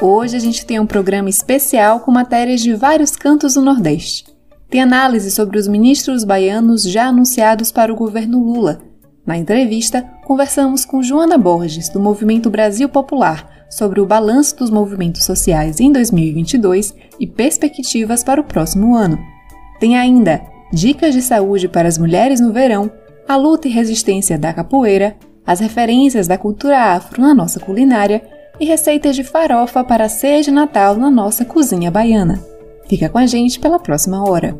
Hoje a gente tem um programa especial com matérias de vários cantos do Nordeste. Tem análise sobre os ministros baianos já anunciados para o governo Lula na entrevista, conversamos com Joana Borges, do Movimento Brasil Popular, sobre o balanço dos movimentos sociais em 2022 e perspectivas para o próximo ano. Tem ainda dicas de saúde para as mulheres no verão, a luta e resistência da capoeira, as referências da cultura afro na nossa culinária e receitas de farofa para a ceia de Natal na nossa cozinha baiana. Fica com a gente pela próxima hora.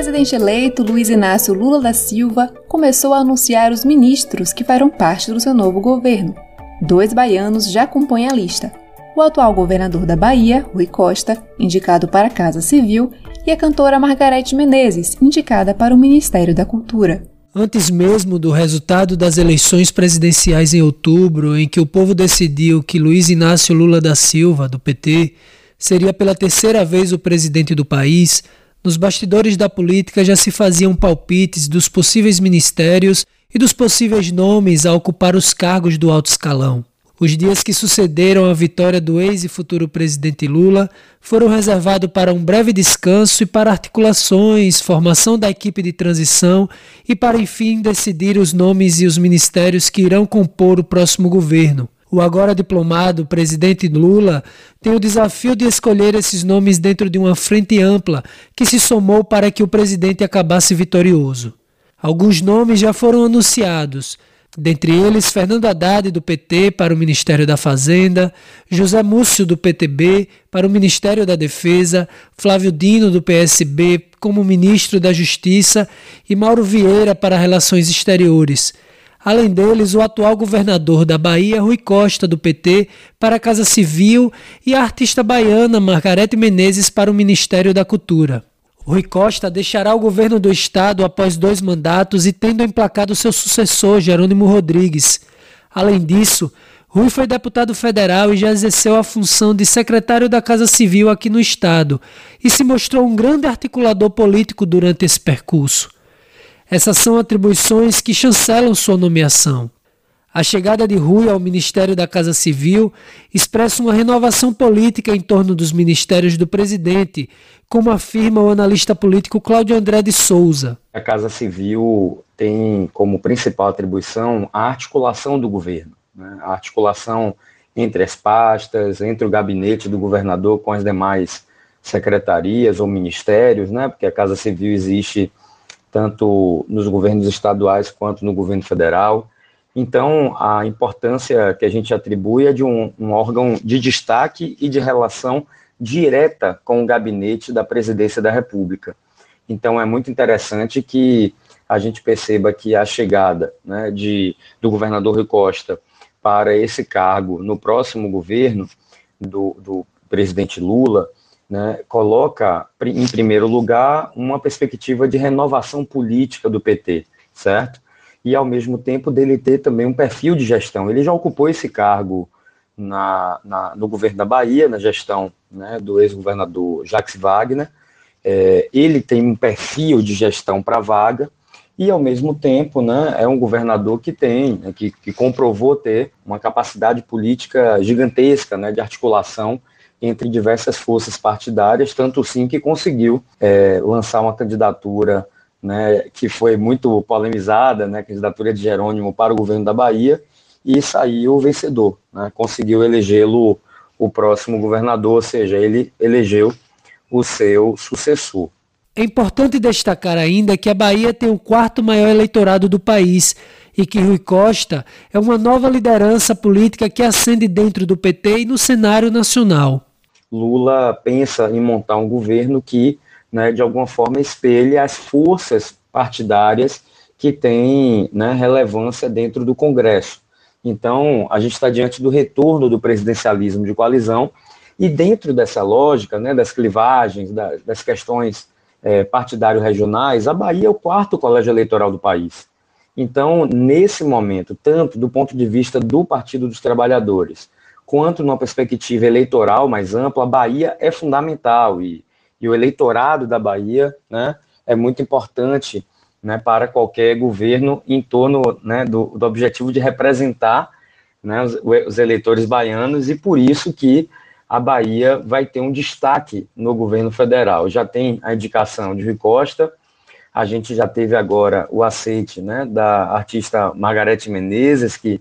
presidente eleito Luiz Inácio Lula da Silva começou a anunciar os ministros que farão parte do seu novo governo. Dois baianos já compõem a lista: o atual governador da Bahia, Rui Costa, indicado para a Casa Civil, e a cantora Margarete Menezes, indicada para o Ministério da Cultura. Antes mesmo do resultado das eleições presidenciais em outubro, em que o povo decidiu que Luiz Inácio Lula da Silva, do PT, seria pela terceira vez o presidente do país, nos bastidores da política já se faziam palpites dos possíveis ministérios e dos possíveis nomes a ocupar os cargos do alto escalão. Os dias que sucederam a vitória do ex e futuro presidente Lula foram reservados para um breve descanso e para articulações, formação da equipe de transição e para enfim decidir os nomes e os ministérios que irão compor o próximo governo. O agora diplomado presidente Lula tem o desafio de escolher esses nomes dentro de uma frente ampla que se somou para que o presidente acabasse vitorioso. Alguns nomes já foram anunciados, dentre eles Fernando Haddad do PT para o Ministério da Fazenda, José Múcio do PTB para o Ministério da Defesa, Flávio Dino do PSB como ministro da Justiça e Mauro Vieira para Relações Exteriores. Além deles, o atual governador da Bahia, Rui Costa, do PT, para a Casa Civil e a artista baiana Margarete Menezes para o Ministério da Cultura. Rui Costa deixará o governo do estado após dois mandatos e tendo emplacado seu sucessor, Jerônimo Rodrigues. Além disso, Rui foi deputado federal e já exerceu a função de secretário da Casa Civil aqui no estado e se mostrou um grande articulador político durante esse percurso. Essas são atribuições que chancelam sua nomeação. A chegada de Rui ao Ministério da Casa Civil expressa uma renovação política em torno dos ministérios do presidente, como afirma o analista político Cláudio André de Souza. A Casa Civil tem como principal atribuição a articulação do governo, né? a articulação entre as pastas, entre o gabinete do governador com as demais secretarias ou ministérios, né? porque a Casa Civil existe tanto nos governos estaduais quanto no governo federal. Então, a importância que a gente atribui é de um, um, órgão de destaque e de relação direta com o gabinete da presidência da República. Então, é muito interessante que a gente perceba que a chegada né, de, do governador Rui Costa para esse cargo no próximo governo do, do presidente Lula né, coloca em primeiro lugar uma perspectiva de renovação política do PT, certo? E ao mesmo tempo dele ter também um perfil de gestão. Ele já ocupou esse cargo na, na no governo da Bahia, na gestão né, do ex-governador Jacques Wagner. É, ele tem um perfil de gestão para vaga e ao mesmo tempo, né, é um governador que tem, né, que, que comprovou ter uma capacidade política gigantesca, né, de articulação entre diversas forças partidárias, tanto sim que conseguiu é, lançar uma candidatura né, que foi muito polemizada, né, a candidatura de Jerônimo para o governo da Bahia, e saiu vencedor, né, conseguiu elegê-lo o próximo governador, ou seja, ele elegeu o seu sucessor. É importante destacar ainda que a Bahia tem o quarto maior eleitorado do país e que Rui Costa é uma nova liderança política que ascende dentro do PT e no cenário nacional. Lula pensa em montar um governo que, né, de alguma forma, espelhe as forças partidárias que têm né, relevância dentro do Congresso. Então, a gente está diante do retorno do presidencialismo de coalizão, e dentro dessa lógica, né, das clivagens, das, das questões é, partidário-regionais, a Bahia é o quarto colégio eleitoral do país. Então, nesse momento, tanto do ponto de vista do Partido dos Trabalhadores, quanto numa perspectiva eleitoral mais ampla, a Bahia é fundamental e, e o eleitorado da Bahia né, é muito importante né, para qualquer governo em torno né, do, do, objetivo de representar né, os, os, eleitores baianos e por isso que a Bahia vai ter um destaque no governo federal. Já tem a indicação de Rui Costa, a gente já teve agora o aceite né, da artista Margarete Menezes, que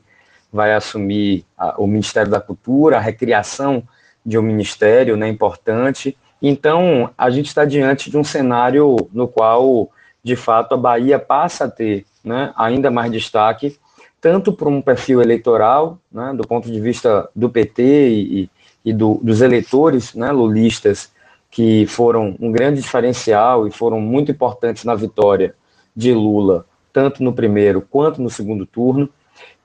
vai assumir a, o Ministério da Cultura, a recriação de um ministério né, importante. Então, a gente está diante de um cenário no qual de fato, a Bahia passa a ter né, ainda mais destaque, tanto por um perfil eleitoral, né, do ponto de vista do PT e, e do, dos eleitores né, lulistas, que foram um grande diferencial e foram muito importantes na vitória de Lula, tanto no primeiro quanto no segundo turno.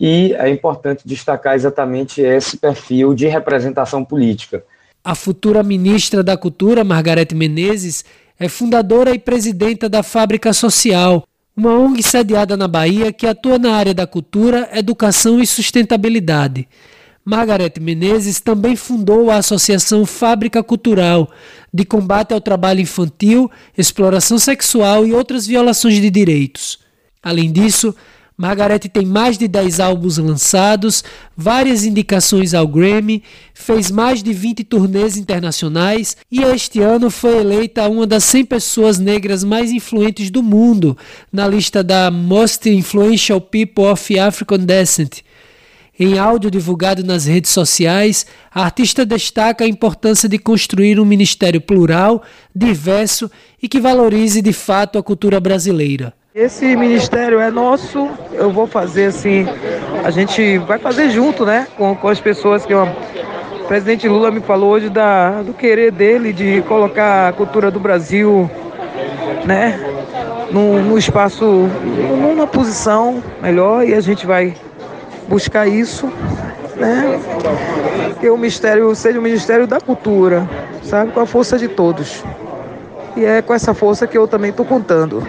E é importante destacar exatamente esse perfil de representação política. A futura ministra da Cultura, Margarete Menezes, é fundadora e presidenta da Fábrica Social, uma ONG sediada na Bahia que atua na área da cultura, educação e sustentabilidade. Margarete Menezes também fundou a Associação Fábrica Cultural, de combate ao trabalho infantil, exploração sexual e outras violações de direitos. Além disso, Margarete tem mais de 10 álbuns lançados, várias indicações ao Grammy, fez mais de 20 turnês internacionais e este ano foi eleita uma das 100 pessoas negras mais influentes do mundo na lista da Most Influential People of African Descent. Em áudio divulgado nas redes sociais, a artista destaca a importância de construir um ministério plural, diverso e que valorize de fato a cultura brasileira. Esse ministério é nosso, eu vou fazer assim, a gente vai fazer junto, né, com, com as pessoas que o presidente Lula me falou hoje da, do querer dele de colocar a cultura do Brasil, né, no, no espaço, numa posição melhor e a gente vai buscar isso, né, que o ministério seja o ministério da cultura, sabe, com a força de todos. E é com essa força que eu também estou contando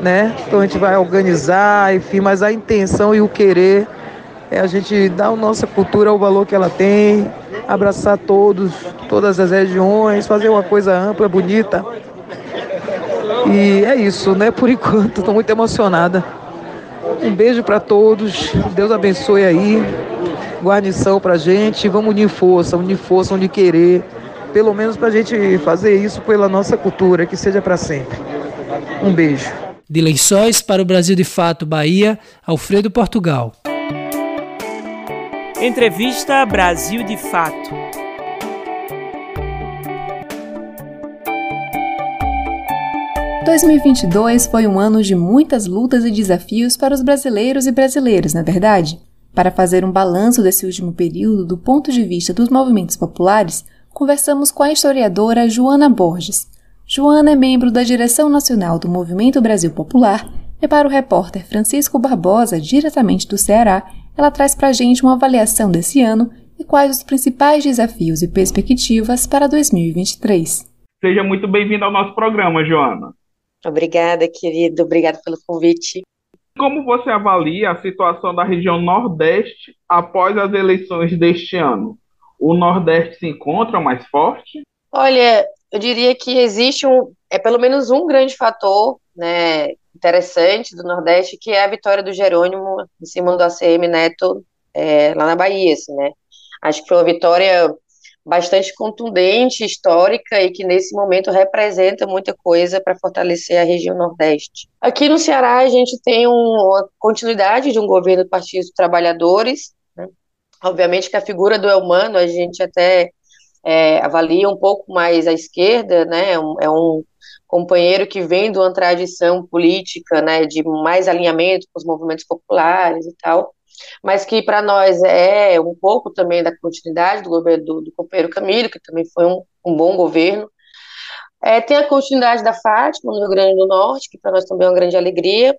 né? Então a gente vai organizar, enfim, mas a intenção e o querer é a gente dar a nossa cultura o valor que ela tem, abraçar todos, todas as regiões, fazer uma coisa ampla, bonita. E é isso, né? Por enquanto, estou muito emocionada. Um beijo para todos, Deus abençoe aí, guarnição para gente, vamos unir força, unir força, unir querer, pelo menos para a gente fazer isso pela nossa cultura, que seja para sempre. Um beijo. De Lençóis para o Brasil de Fato, Bahia, Alfredo Portugal. Entrevista Brasil de Fato. ...2022 foi um ano de muitas lutas e desafios para os brasileiros e brasileiras, não é verdade? Para fazer um balanço desse último período do ponto de vista dos movimentos populares, conversamos com a historiadora Joana Borges, Joana é membro da direção nacional do Movimento Brasil Popular e para o repórter Francisco Barbosa, diretamente do Ceará, ela traz para a gente uma avaliação desse ano e quais os principais desafios e perspectivas para 2023. Seja muito bem-vinda ao nosso programa, Joana. Obrigada, querido. Obrigada pelo convite. Como você avalia a situação da região Nordeste após as eleições deste ano? O Nordeste se encontra mais forte? Olha, eu diria que existe um, é pelo menos um grande fator, né, interessante do Nordeste, que é a vitória do Jerônimo em cima do ACM Neto é, lá na Bahia, assim, né? Acho que foi uma vitória bastante contundente, histórica e que nesse momento representa muita coisa para fortalecer a região Nordeste. Aqui no Ceará a gente tem um, uma continuidade de um governo do Partido dos Trabalhadores, né? Obviamente que a figura do Elmano a gente até é, avalia um pouco mais à esquerda, né? É um, é um companheiro que vem de uma tradição política, né, de mais alinhamento com os movimentos populares e tal, mas que para nós é um pouco também da continuidade do governo do, do companheiro Camilo, que também foi um, um bom governo. É, tem a continuidade da Fátima no Rio Grande do Norte, que para nós também é uma grande alegria,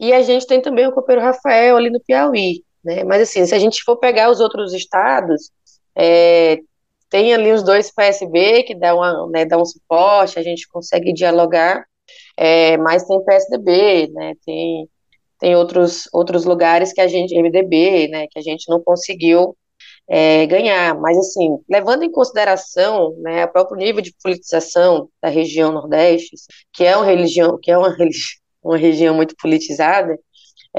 e a gente tem também o companheiro Rafael ali no Piauí, né? Mas assim, se a gente for pegar os outros estados, é, tem ali os dois PSB que dá, uma, né, dá um suporte, a gente consegue dialogar, é, mas tem PSDB, né, tem, tem outros, outros lugares que a gente, MDB, né, que a gente não conseguiu é, ganhar, mas assim, levando em consideração né, o próprio nível de politização da região Nordeste, que é uma religião, que é uma, uma região muito politizada,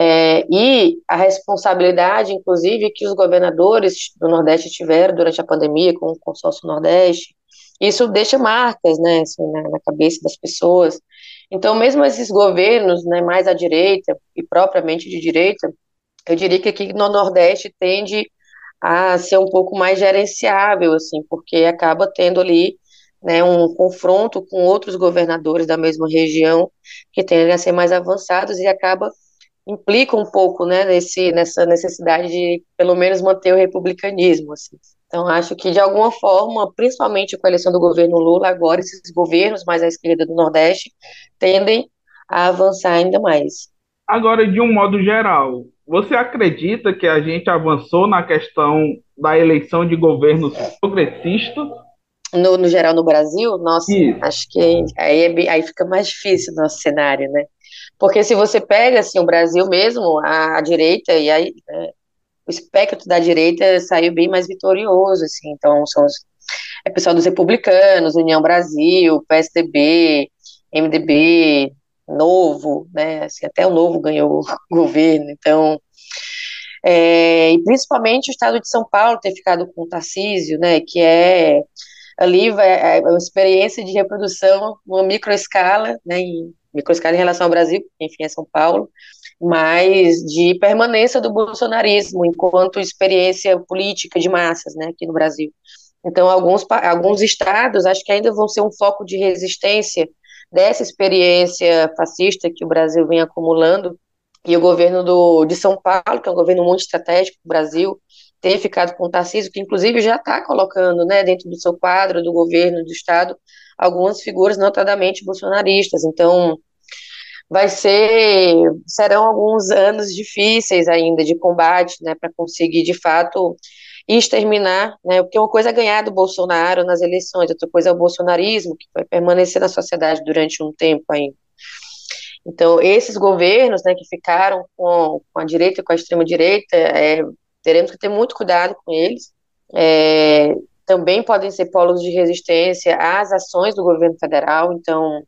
é, e a responsabilidade, inclusive, que os governadores do Nordeste tiveram durante a pandemia com o consórcio Nordeste, isso deixa marcas, né, assim, na, na, cabeça das pessoas. Então, mesmo esses governos, né, mais à direita e propriamente de direita, eu diria que aqui no Nordeste tende a ser um pouco mais gerenciável, assim, porque acaba tendo ali né, um confronto com outros governadores da mesma região que tendem a ser mais avançados e acaba implica um pouco, né, nesse, nessa necessidade de, pelo menos, manter o republicanismo, assim. Então, acho que, de alguma forma, principalmente com a eleição do governo Lula, agora esses governos mais à esquerda do Nordeste tendem a avançar ainda mais. Agora, de um modo geral, você acredita que a gente avançou na questão da eleição de governos progressistas? No, no geral, no Brasil? Nossa, Isso. acho que aí, é, aí fica mais difícil o nosso cenário, né? Porque se você pega assim, o Brasil mesmo, a, a direita, e aí é, o espectro da direita saiu bem mais vitorioso, assim, então são os é pessoal dos republicanos, União Brasil, PSDB, MDB, Novo, né, assim, até o Novo ganhou o governo, então, é, e principalmente o estado de São Paulo ter ficado com o Tarcísio, né, que é ali vai, é uma experiência de reprodução numa microescala, né, em microescala em relação ao Brasil, enfim, é São Paulo, mas de permanência do bolsonarismo enquanto experiência política de massas, né, aqui no Brasil. Então, alguns, alguns estados acho que ainda vão ser um foco de resistência dessa experiência fascista que o Brasil vem acumulando, e o governo do, de São Paulo, que é um governo muito estratégico do Brasil, tem ficado com o Tarcísio, que inclusive já está colocando, né, dentro do seu quadro do governo do Estado, algumas figuras notadamente bolsonaristas. Então, vai ser serão alguns anos difíceis ainda de combate, né, para conseguir de fato exterminar, né, porque uma coisa é ganhar do Bolsonaro nas eleições, outra coisa é o bolsonarismo que vai permanecer na sociedade durante um tempo ainda. Então, esses governos, né, que ficaram com, com a direita e com a extrema direita, é, teremos que ter muito cuidado com eles. É, também podem ser polos de resistência às ações do governo federal, então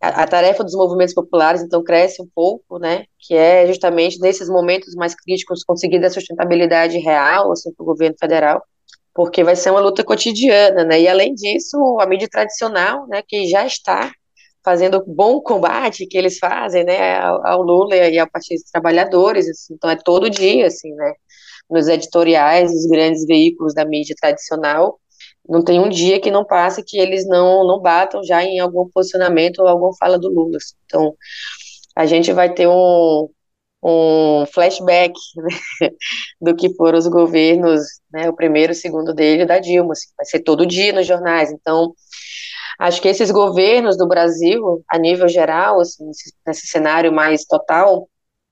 a, a, tarefa dos movimentos populares então cresce um pouco, né, que é justamente nesses momentos mais críticos conseguir dar sustentabilidade real assim, para o governo federal, porque vai ser uma luta cotidiana, né, e além disso a mídia tradicional, né, que já está fazendo bom combate que eles fazem, né, ao, ao Lula e ao Partido dos Trabalhadores, assim, então é todo dia, assim, né, nos editoriais dos grandes veículos da mídia tradicional, não tem um dia que não passe que eles não, não batam já em algum posicionamento ou alguma fala do Lula. Então, a gente vai ter um, um flashback né, do que foram os governos, né, o primeiro o segundo dele, da Dilma, assim, vai ser todo dia nos jornais, então, acho que esses governos do Brasil, a nível geral, assim, nesse, cenário mais total,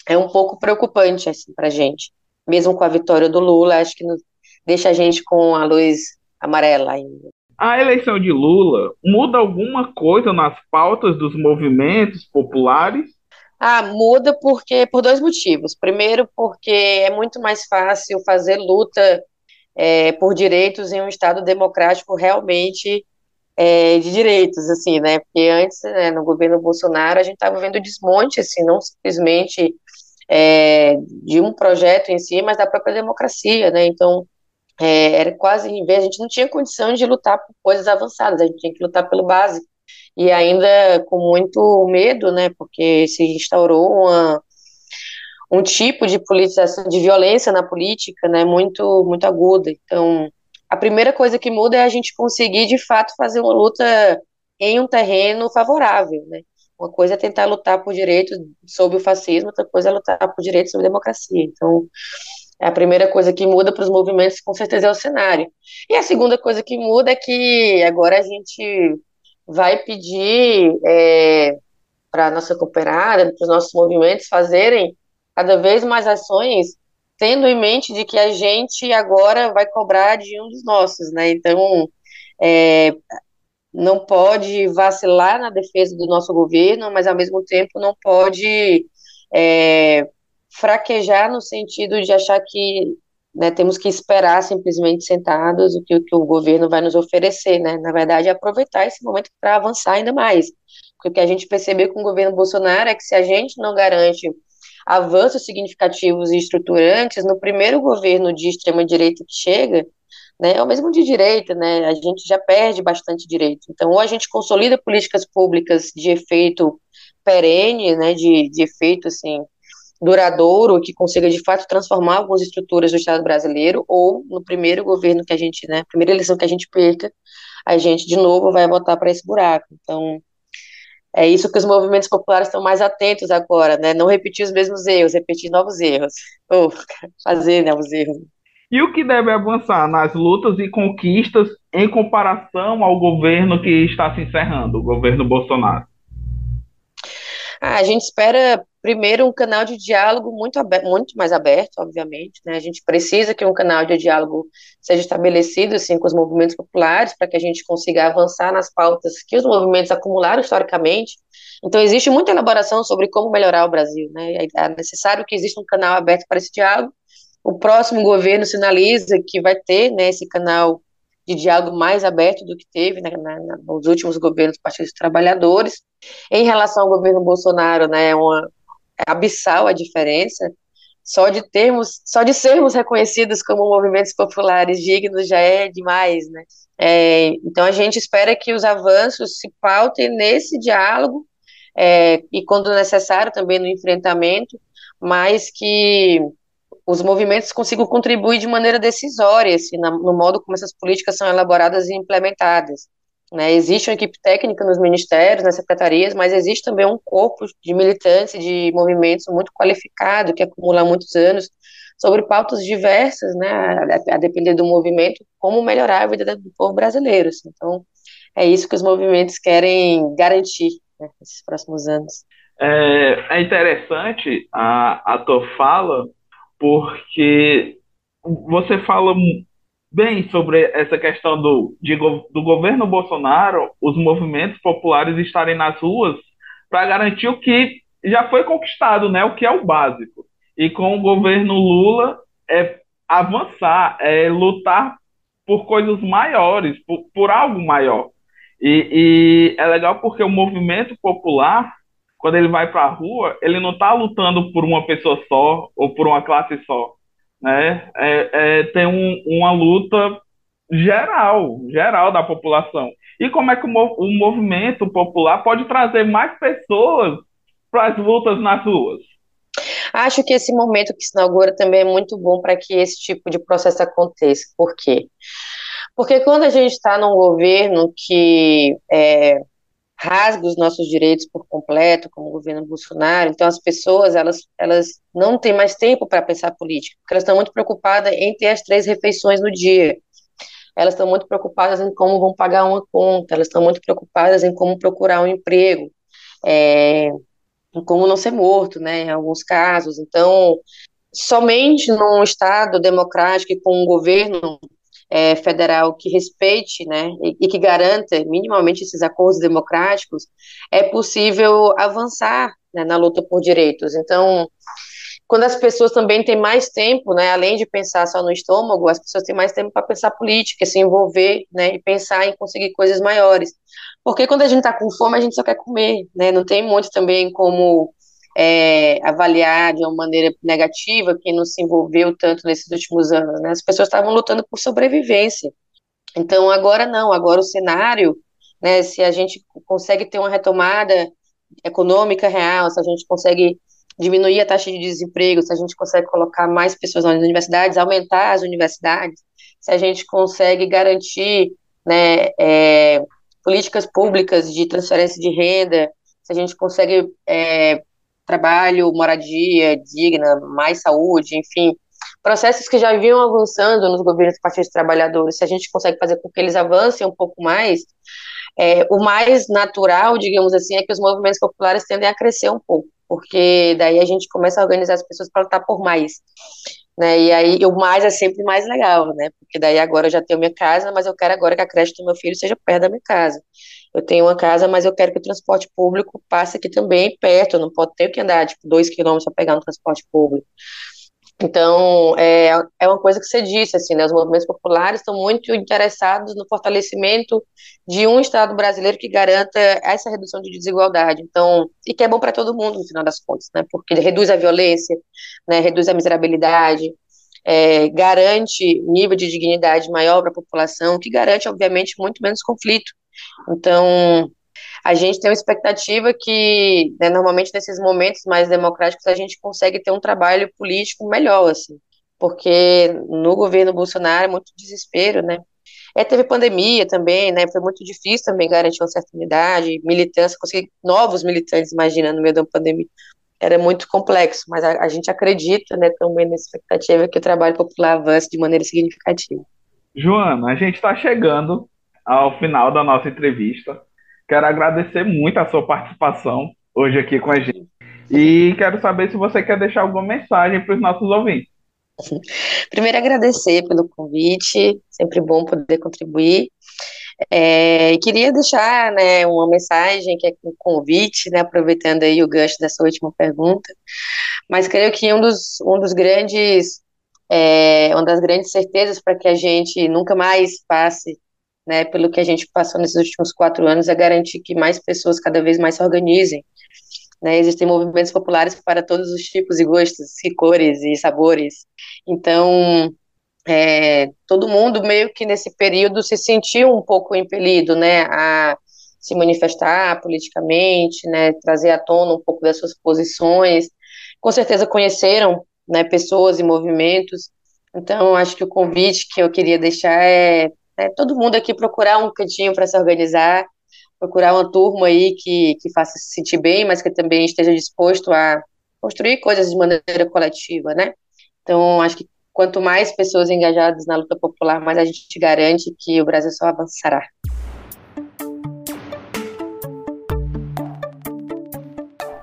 é um pouco preocupante, assim, a gente, mesmo com a vitória do Lula, acho que nos, deixa a gente com a luz amarela ainda. A eleição de Lula muda alguma coisa nas pautas dos movimentos populares? Ah, muda porque por dois motivos. Primeiro, porque é muito mais fácil fazer luta é, por direitos em um Estado democrático realmente é, de direitos, assim, né? Porque antes, né, no governo Bolsonaro, a gente estava vendo desmonte, assim, não simplesmente é, de um projeto em si, mas da própria democracia, né? Então, é, era quase a gente não tinha condição de lutar por coisas avançadas, a gente tinha que lutar pelo básico. E ainda com muito medo, né, porque se instaurou uma, um tipo de politização, de violência na política, né, muito, muito aguda. Então, a primeira coisa que muda é a gente conseguir, de fato, fazer uma luta em um terreno favorável, né. Uma coisa é tentar lutar por direitos sobre o fascismo, outra coisa é lutar por direitos sobre a democracia. Então, a primeira coisa que muda para os movimentos, com certeza, é o cenário. E a segunda coisa que muda é que agora a gente vai pedir é, para a nossa cooperada, para os nossos movimentos fazerem cada vez mais ações, tendo em mente de que a gente agora vai cobrar de um dos nossos, né? Então, é, não pode vacilar na defesa do nosso governo, mas ao mesmo tempo não pode é, fraquejar no sentido de achar que né, temos que esperar simplesmente sentados o que, o que, o governo vai nos oferecer, né? Na verdade, é aproveitar esse momento para avançar ainda mais. Porque o que a gente percebeu com o governo Bolsonaro é que se a gente não garante avanços significativos e estruturantes, no primeiro governo de extrema-direita que chega, né, ou mesmo de direita, né, a gente já perde bastante direito. Então, ou a gente consolida políticas públicas de efeito perene, né, de, de efeito, assim, duradouro, que consiga, de fato, transformar algumas estruturas do Estado brasileiro, ou no primeiro governo que a gente, né, primeira eleição que a gente perca, a gente, de novo, vai voltar para esse buraco. Então, é isso que os movimentos populares estão mais atentos agora, né? Não repetir os mesmos erros, repetir novos erros. Ou fazer novos erros. E o que deve avançar nas lutas e conquistas em comparação ao governo que está se encerrando, o governo Bolsonaro? Ah, a gente espera primeiro um canal de diálogo muito, aberto, muito mais aberto, obviamente, né? A gente precisa que um canal de diálogo seja estabelecido assim com os movimentos populares para que a gente consiga avançar nas pautas que os movimentos acumularam historicamente. Então existe muita elaboração sobre como melhorar o Brasil, né? É necessário que exista um canal aberto para esse diálogo. O próximo governo sinaliza que vai ter né, esse canal de diálogo mais aberto do que teve né, na, nos últimos governos do Partido dos Trabalhadores. Em relação ao governo Bolsonaro, né, é uma abissal a diferença. Só de termos, só de sermos reconhecidos como movimentos populares dignos já é demais, né? É, então a gente espera que os avanços se pautem nesse diálogo é, e quando necessário também no enfrentamento, mas que os movimentos consigam contribuir de maneira decisória assim, no modo como essas políticas são elaboradas e implementadas. Né? Existe uma equipe técnica nos ministérios, nas secretarias, mas existe também um corpo de militantes, de movimentos muito qualificado, que acumula muitos anos, sobre pautas diversas, né, a, depender do movimento, como melhorar a vida do povo brasileiro. Assim. Então, é isso que os movimentos querem garantir né, nesses próximos anos. É, é interessante a, a tua fala, porque você fala bem sobre essa questão do, de, do governo Bolsonaro, os movimentos populares estarem nas ruas para garantir o que já foi conquistado, né, o que é o básico. E com o governo Lula é avançar, é lutar por coisas maiores, por, por algo maior. E, e, é legal porque o movimento popular, quando ele vai para a rua, ele não está lutando por uma pessoa só ou por uma classe só né, é, é, tem um, uma luta geral, geral da população. E como é que o, o movimento popular pode trazer mais pessoas para as lutas nas ruas? Acho que esse momento que se inaugura também é muito bom para que esse tipo de processo aconteça. Por quê? Porque quando a gente está num governo que é, rasga os nossos direitos por completo, como o governo Bolsonaro. Então, as pessoas, elas, elas não têm mais tempo para pensar política, porque elas estão muito preocupadas em ter as três refeições no dia. Elas estão muito preocupadas em como vão pagar uma conta, elas estão muito preocupadas em como procurar um emprego, é, em como não ser morto, né, em alguns casos. Então, somente num Estado democrático e com um governo é, federal que respeite, né, e, e, que garanta minimamente esses acordos democráticos, é possível avançar né, na luta por direitos. Então, quando as pessoas também têm mais tempo, né, além de pensar só no estômago, as pessoas têm mais tempo para pensar política, se envolver, né, e pensar em conseguir coisas maiores. Porque quando a gente está com fome, a gente só quer comer, né, não tem muito também como é, avaliar de uma maneira negativa quem não se envolveu tanto nesses últimos anos. Né? As pessoas estavam lutando por sobrevivência. Então, agora não, agora o cenário, né, se a gente consegue ter uma retomada econômica real, se a gente consegue diminuir a taxa de desemprego, se a gente consegue colocar mais pessoas nas universidades, aumentar as universidades, se a gente consegue garantir né, é, políticas públicas de transferência de renda, se a gente consegue é, trabalho, moradia digna, mais saúde, enfim, processos que já vinham avançando nos governos do Partido dos Trabalhadores, se a gente consegue fazer com que eles avancem um pouco mais, é, o mais natural, digamos assim, é que os movimentos populares tendem a crescer um pouco, porque daí a gente começa a organizar as pessoas para lutar por mais. Né, e aí o mais é sempre mais legal, né? Porque daí agora eu já tenho minha casa, mas eu quero agora que a creche do meu filho seja perto da minha casa. Eu tenho uma casa, mas eu quero que o transporte público passe aqui também perto, eu não posso ter que andar tipo dois quilômetros para pegar no transporte público. Então, é, é uma coisa que você disse, assim, né, os movimentos populares estão muito interessados no fortalecimento de um Estado brasileiro que garanta essa redução de desigualdade, então, e que é bom para todo mundo, no final das contas, né, porque reduz a violência, né, reduz a miserabilidade, é, garante nível de dignidade maior para a população, que garante, obviamente, muito menos conflito. Então, a gente tem uma expectativa que, né, normalmente nesses momentos mais democráticos, a gente consegue ter um trabalho político melhor, assim, porque no governo Bolsonaro é muito desespero, né? É, teve pandemia também, né? Foi muito difícil também garantir uma certa unidade, militância, conseguir novos militantes, imagina, no meio da pandemia. Era muito complexo, mas a, a gente acredita, né, também na expectativa que o trabalho popular avance de maneira significativa. Joana, a gente está chegando ao final da nossa entrevista. Quero agradecer muito a sua participação hoje aqui com a gente. E quero saber se você quer deixar alguma mensagem para os nossos ouvintes. Primeiro, agradecer pelo convite, sempre bom poder contribuir. É, queria deixar né, uma mensagem, que é um convite, né, aproveitando aí o gancho dessa última pergunta, mas creio que um dos, um dos grandes, é, uma das grandes certezas para que a gente nunca mais passe né, pelo que a gente passou nesses últimos quatro anos, é garantir que mais pessoas cada vez mais se organizem. Né, existem movimentos populares para todos os tipos e gostos, e cores e sabores. Então, é, todo mundo meio que nesse período se sentiu um pouco impelido, né, a se manifestar politicamente, né, trazer à tona um pouco das suas posições. Com certeza conheceram, né, pessoas e movimentos. Então, acho que o convite que eu queria deixar é né, todo mundo aqui procurar um cantinho para se organizar, procurar uma turma aí que, que faça se sentir bem, mas que também esteja disposto a construir coisas de maneira coletiva, né? Então, acho que quanto mais pessoas engajadas na luta popular, mais a gente garante que o Brasil só avançará.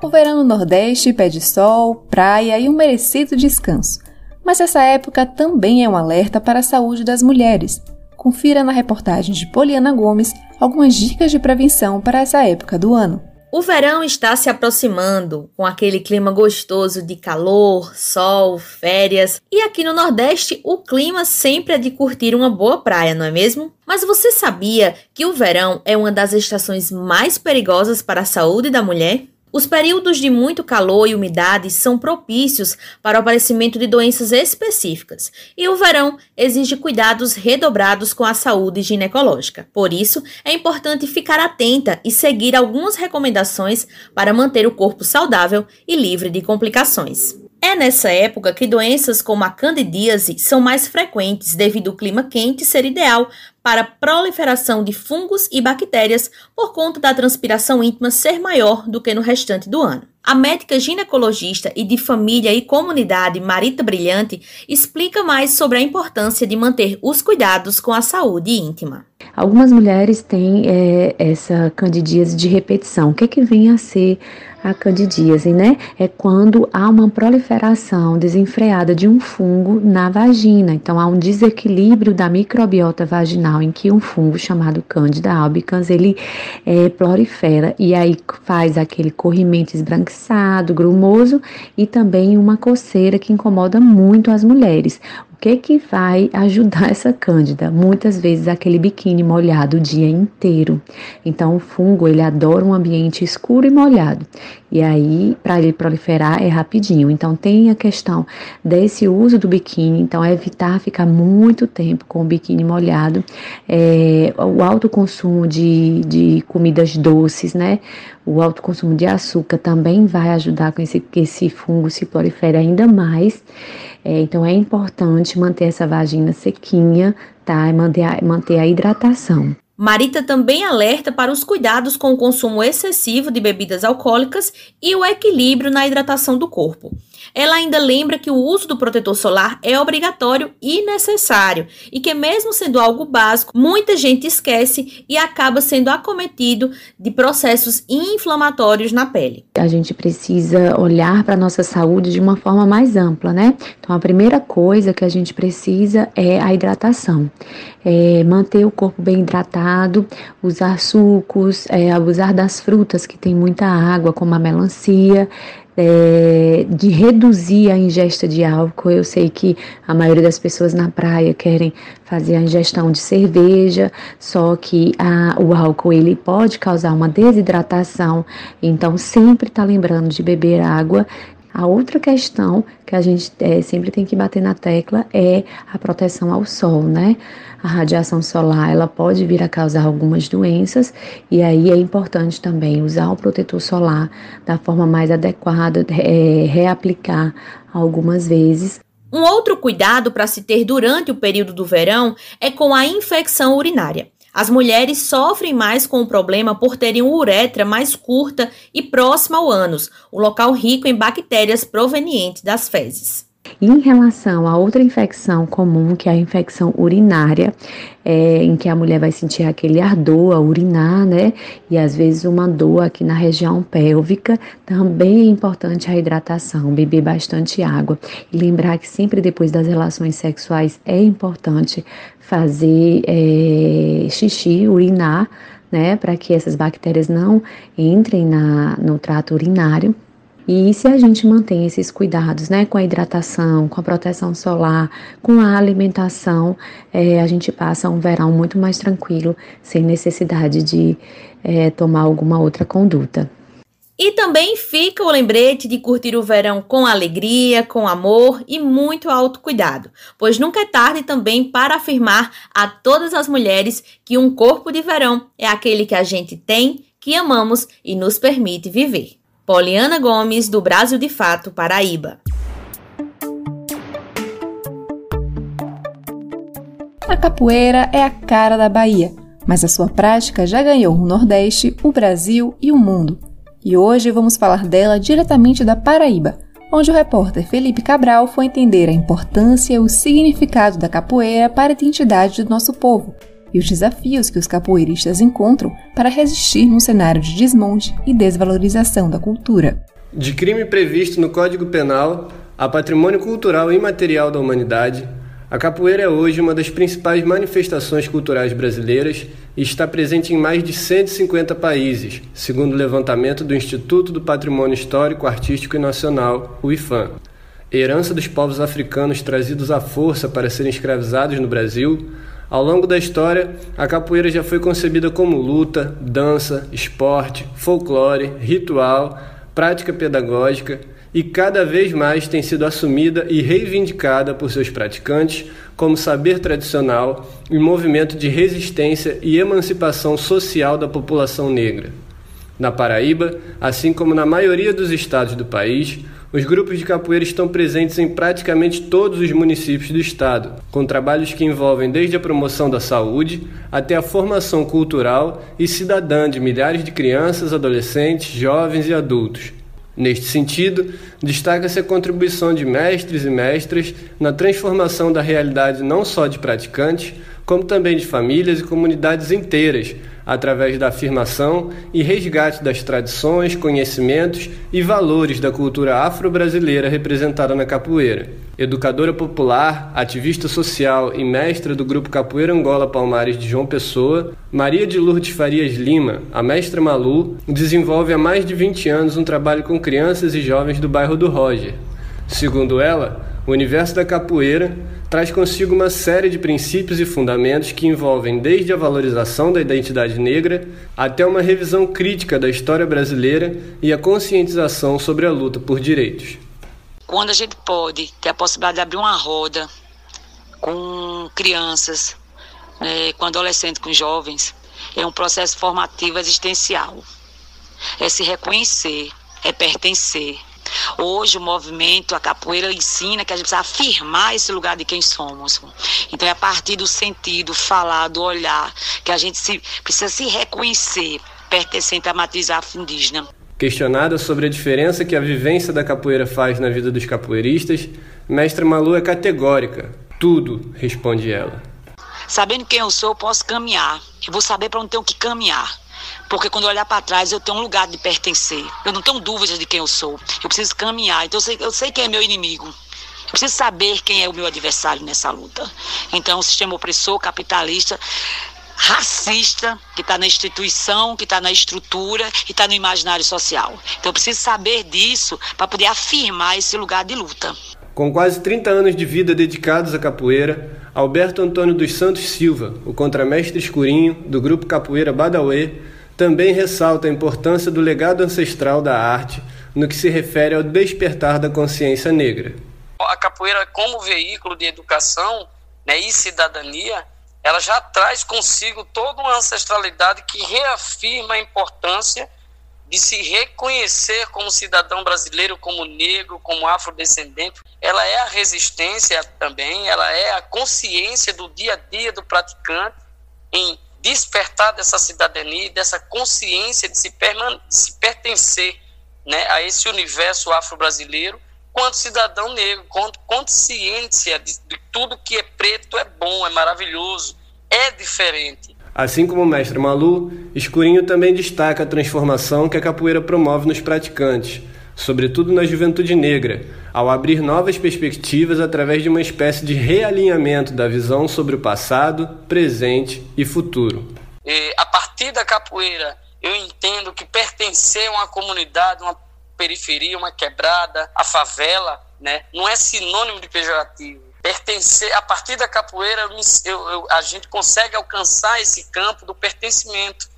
O verão no Nordeste pede sol, praia e um merecido descanso. Mas essa época também é um alerta para a saúde das mulheres, confira na reportagem de Poliana Gomes algumas dicas de prevenção para essa época do ano. O verão está se aproximando, com aquele clima gostoso de calor, sol, férias. E aqui no Nordeste, o clima sempre é de curtir uma boa praia, não é mesmo? Mas você sabia que o verão é uma das estações mais perigosas para a saúde da mulher? Os períodos de muito calor e umidade são propícios para o aparecimento de doenças específicas, e o verão exige cuidados redobrados com a saúde ginecológica. Por isso, é importante ficar atenta e seguir algumas recomendações para manter o corpo saudável e livre de complicações. É nessa época que doenças como a candidíase são mais frequentes devido ao clima quente ser ideal para a proliferação de fungos e bactérias por conta da transpiração íntima ser maior do que no restante do ano. A médica ginecologista e de família e comunidade Marita Brilhante explica mais sobre a importância de manter os cuidados com a saúde íntima. Algumas mulheres têm é, essa candidíase de repetição. O que, é que vem a ser a candidíase, né? É quando há uma proliferação desenfreada de um fungo na vagina. Então há um desequilíbrio da microbiota vaginal em que um fungo chamado Candida albicans ele é, prolifera e aí faz aquele corrimento esbranquiçado, grumoso e também uma coceira que incomoda muito as mulheres que que vai ajudar essa cândida? Muitas vezes aquele biquíni molhado o dia inteiro. Então o fungo ele adora um ambiente escuro e molhado. E aí para ele proliferar é rapidinho. Então tem a questão desse uso do biquíni. Então é evitar ficar muito tempo com o biquíni molhado. É, o alto consumo de, de comidas doces, né? O alto consumo de açúcar também vai ajudar com esse, que esse fungo se prolifere ainda mais. É, então é importante manter essa vagina sequinha, tá? E manter a, manter a hidratação. Marita também alerta para os cuidados com o consumo excessivo de bebidas alcoólicas e o equilíbrio na hidratação do corpo. Ela ainda lembra que o uso do protetor solar é obrigatório e necessário e que, mesmo sendo algo básico, muita gente esquece e acaba sendo acometido de processos inflamatórios na pele. A gente precisa olhar para a nossa saúde de uma forma mais ampla, né? Então, a primeira coisa que a gente precisa é a hidratação. É manter o corpo bem hidratado, usar sucos, é, abusar das frutas que tem muita água, como a melancia, é, de reduzir a ingesta de álcool. Eu sei que a maioria das pessoas na praia querem fazer a ingestão de cerveja, só que a, o álcool ele pode causar uma desidratação, então sempre está lembrando de beber água a outra questão que a gente é, sempre tem que bater na tecla é a proteção ao sol, né? A radiação solar ela pode vir a causar algumas doenças e aí é importante também usar o protetor solar da forma mais adequada, é, reaplicar algumas vezes. Um outro cuidado para se ter durante o período do verão é com a infecção urinária. As mulheres sofrem mais com o problema por terem uma uretra mais curta e próxima ao ânus, o local rico em bactérias provenientes das fezes. Em relação a outra infecção comum, que é a infecção urinária, é, em que a mulher vai sentir aquele ardor a urinar, né? E às vezes uma dor aqui na região pélvica, também é importante a hidratação, beber bastante água. E lembrar que sempre depois das relações sexuais é importante fazer é, xixi, urinar, né? Para que essas bactérias não entrem na, no trato urinário. E se a gente mantém esses cuidados, né, com a hidratação, com a proteção solar, com a alimentação, é, a gente passa um verão muito mais tranquilo, sem necessidade de é, tomar alguma outra conduta. E também fica o lembrete de curtir o verão com alegria, com amor e muito autocuidado, pois nunca é tarde também para afirmar a todas as mulheres que um corpo de verão é aquele que a gente tem, que amamos e nos permite viver. Poliana Gomes, do Brasil de Fato, Paraíba. A capoeira é a cara da Bahia, mas a sua prática já ganhou o Nordeste, o Brasil e o mundo. E hoje vamos falar dela diretamente da Paraíba, onde o repórter Felipe Cabral foi entender a importância e o significado da capoeira para a identidade do nosso povo e os desafios que os capoeiristas encontram para resistir num cenário de desmonte e desvalorização da cultura. De crime previsto no Código Penal a patrimônio cultural imaterial da humanidade, a capoeira é hoje uma das principais manifestações culturais brasileiras e está presente em mais de 150 países, segundo o levantamento do Instituto do Patrimônio Histórico, Artístico e Nacional, o IFAM. Herança dos povos africanos trazidos à força para serem escravizados no Brasil, ao longo da história, a capoeira já foi concebida como luta, dança, esporte, folclore, ritual, prática pedagógica e cada vez mais tem sido assumida e reivindicada por seus praticantes como saber tradicional e movimento de resistência e emancipação social da população negra. Na Paraíba, assim como na maioria dos estados do país, os grupos de capoeira estão presentes em praticamente todos os municípios do estado, com trabalhos que envolvem desde a promoção da saúde até a formação cultural e cidadã de milhares de crianças, adolescentes, jovens e adultos. Neste sentido, destaca-se a contribuição de mestres e mestras na transformação da realidade não só de praticantes, como também de famílias e comunidades inteiras, através da afirmação e resgate das tradições, conhecimentos e valores da cultura afro-brasileira representada na capoeira. Educadora popular, ativista social e mestra do grupo Capoeira Angola Palmares de João Pessoa, Maria de Lourdes Farias Lima, a mestra Malu, desenvolve há mais de 20 anos um trabalho com crianças e jovens do bairro do Roger. Segundo ela, o universo da capoeira traz consigo uma série de princípios e fundamentos que envolvem desde a valorização da identidade negra até uma revisão crítica da história brasileira e a conscientização sobre a luta por direitos. Quando a gente pode ter a possibilidade de abrir uma roda com crianças, né, com adolescentes, com jovens, é um processo formativo existencial. É se reconhecer, é pertencer, Hoje o movimento, a capoeira ensina que a gente precisa afirmar esse lugar de quem somos. Então é a partir do sentido, falar, do olhar, que a gente se, precisa se reconhecer pertencente à matriz afro-indígena. Questionada sobre a diferença que a vivência da capoeira faz na vida dos capoeiristas, Mestre Malu é categórica. Tudo, responde ela. Sabendo quem eu sou, eu posso caminhar. Eu vou saber para onde tenho que caminhar. Porque quando eu olhar para trás, eu tenho um lugar de pertencer. Eu não tenho dúvidas de quem eu sou. Eu preciso caminhar. Então eu sei, eu sei quem é meu inimigo. Eu preciso saber quem é o meu adversário nessa luta. Então, o sistema opressor, capitalista, racista, que está na instituição, que está na estrutura e está no imaginário social. Então, eu preciso saber disso para poder afirmar esse lugar de luta. Com quase 30 anos de vida dedicados à capoeira, Alberto Antônio dos Santos Silva, o contramestre escurinho do grupo Capoeira Badauê, também ressalta a importância do legado ancestral da arte no que se refere ao despertar da consciência negra. A capoeira, como veículo de educação né, e cidadania, ela já traz consigo toda uma ancestralidade que reafirma a importância de se reconhecer como cidadão brasileiro, como negro, como afrodescendente. Ela é a resistência também, ela é a consciência do dia a dia do praticante em despertar dessa cidadania, dessa consciência de se, se pertencer né, a esse universo afro-brasileiro, quanto cidadão negro, quanto consciência de, de tudo que é preto é bom, é maravilhoso, é diferente. Assim como o mestre Malu, Escurinho também destaca a transformação que a capoeira promove nos praticantes, sobretudo na juventude negra, ao abrir novas perspectivas através de uma espécie de realinhamento da visão sobre o passado, presente e futuro. E, a partir da capoeira, eu entendo que pertencer a uma comunidade, uma periferia, uma quebrada, a favela, né, não é sinônimo de pejorativo. Pertencer, a partir da capoeira, eu, eu, a gente consegue alcançar esse campo do pertencimento,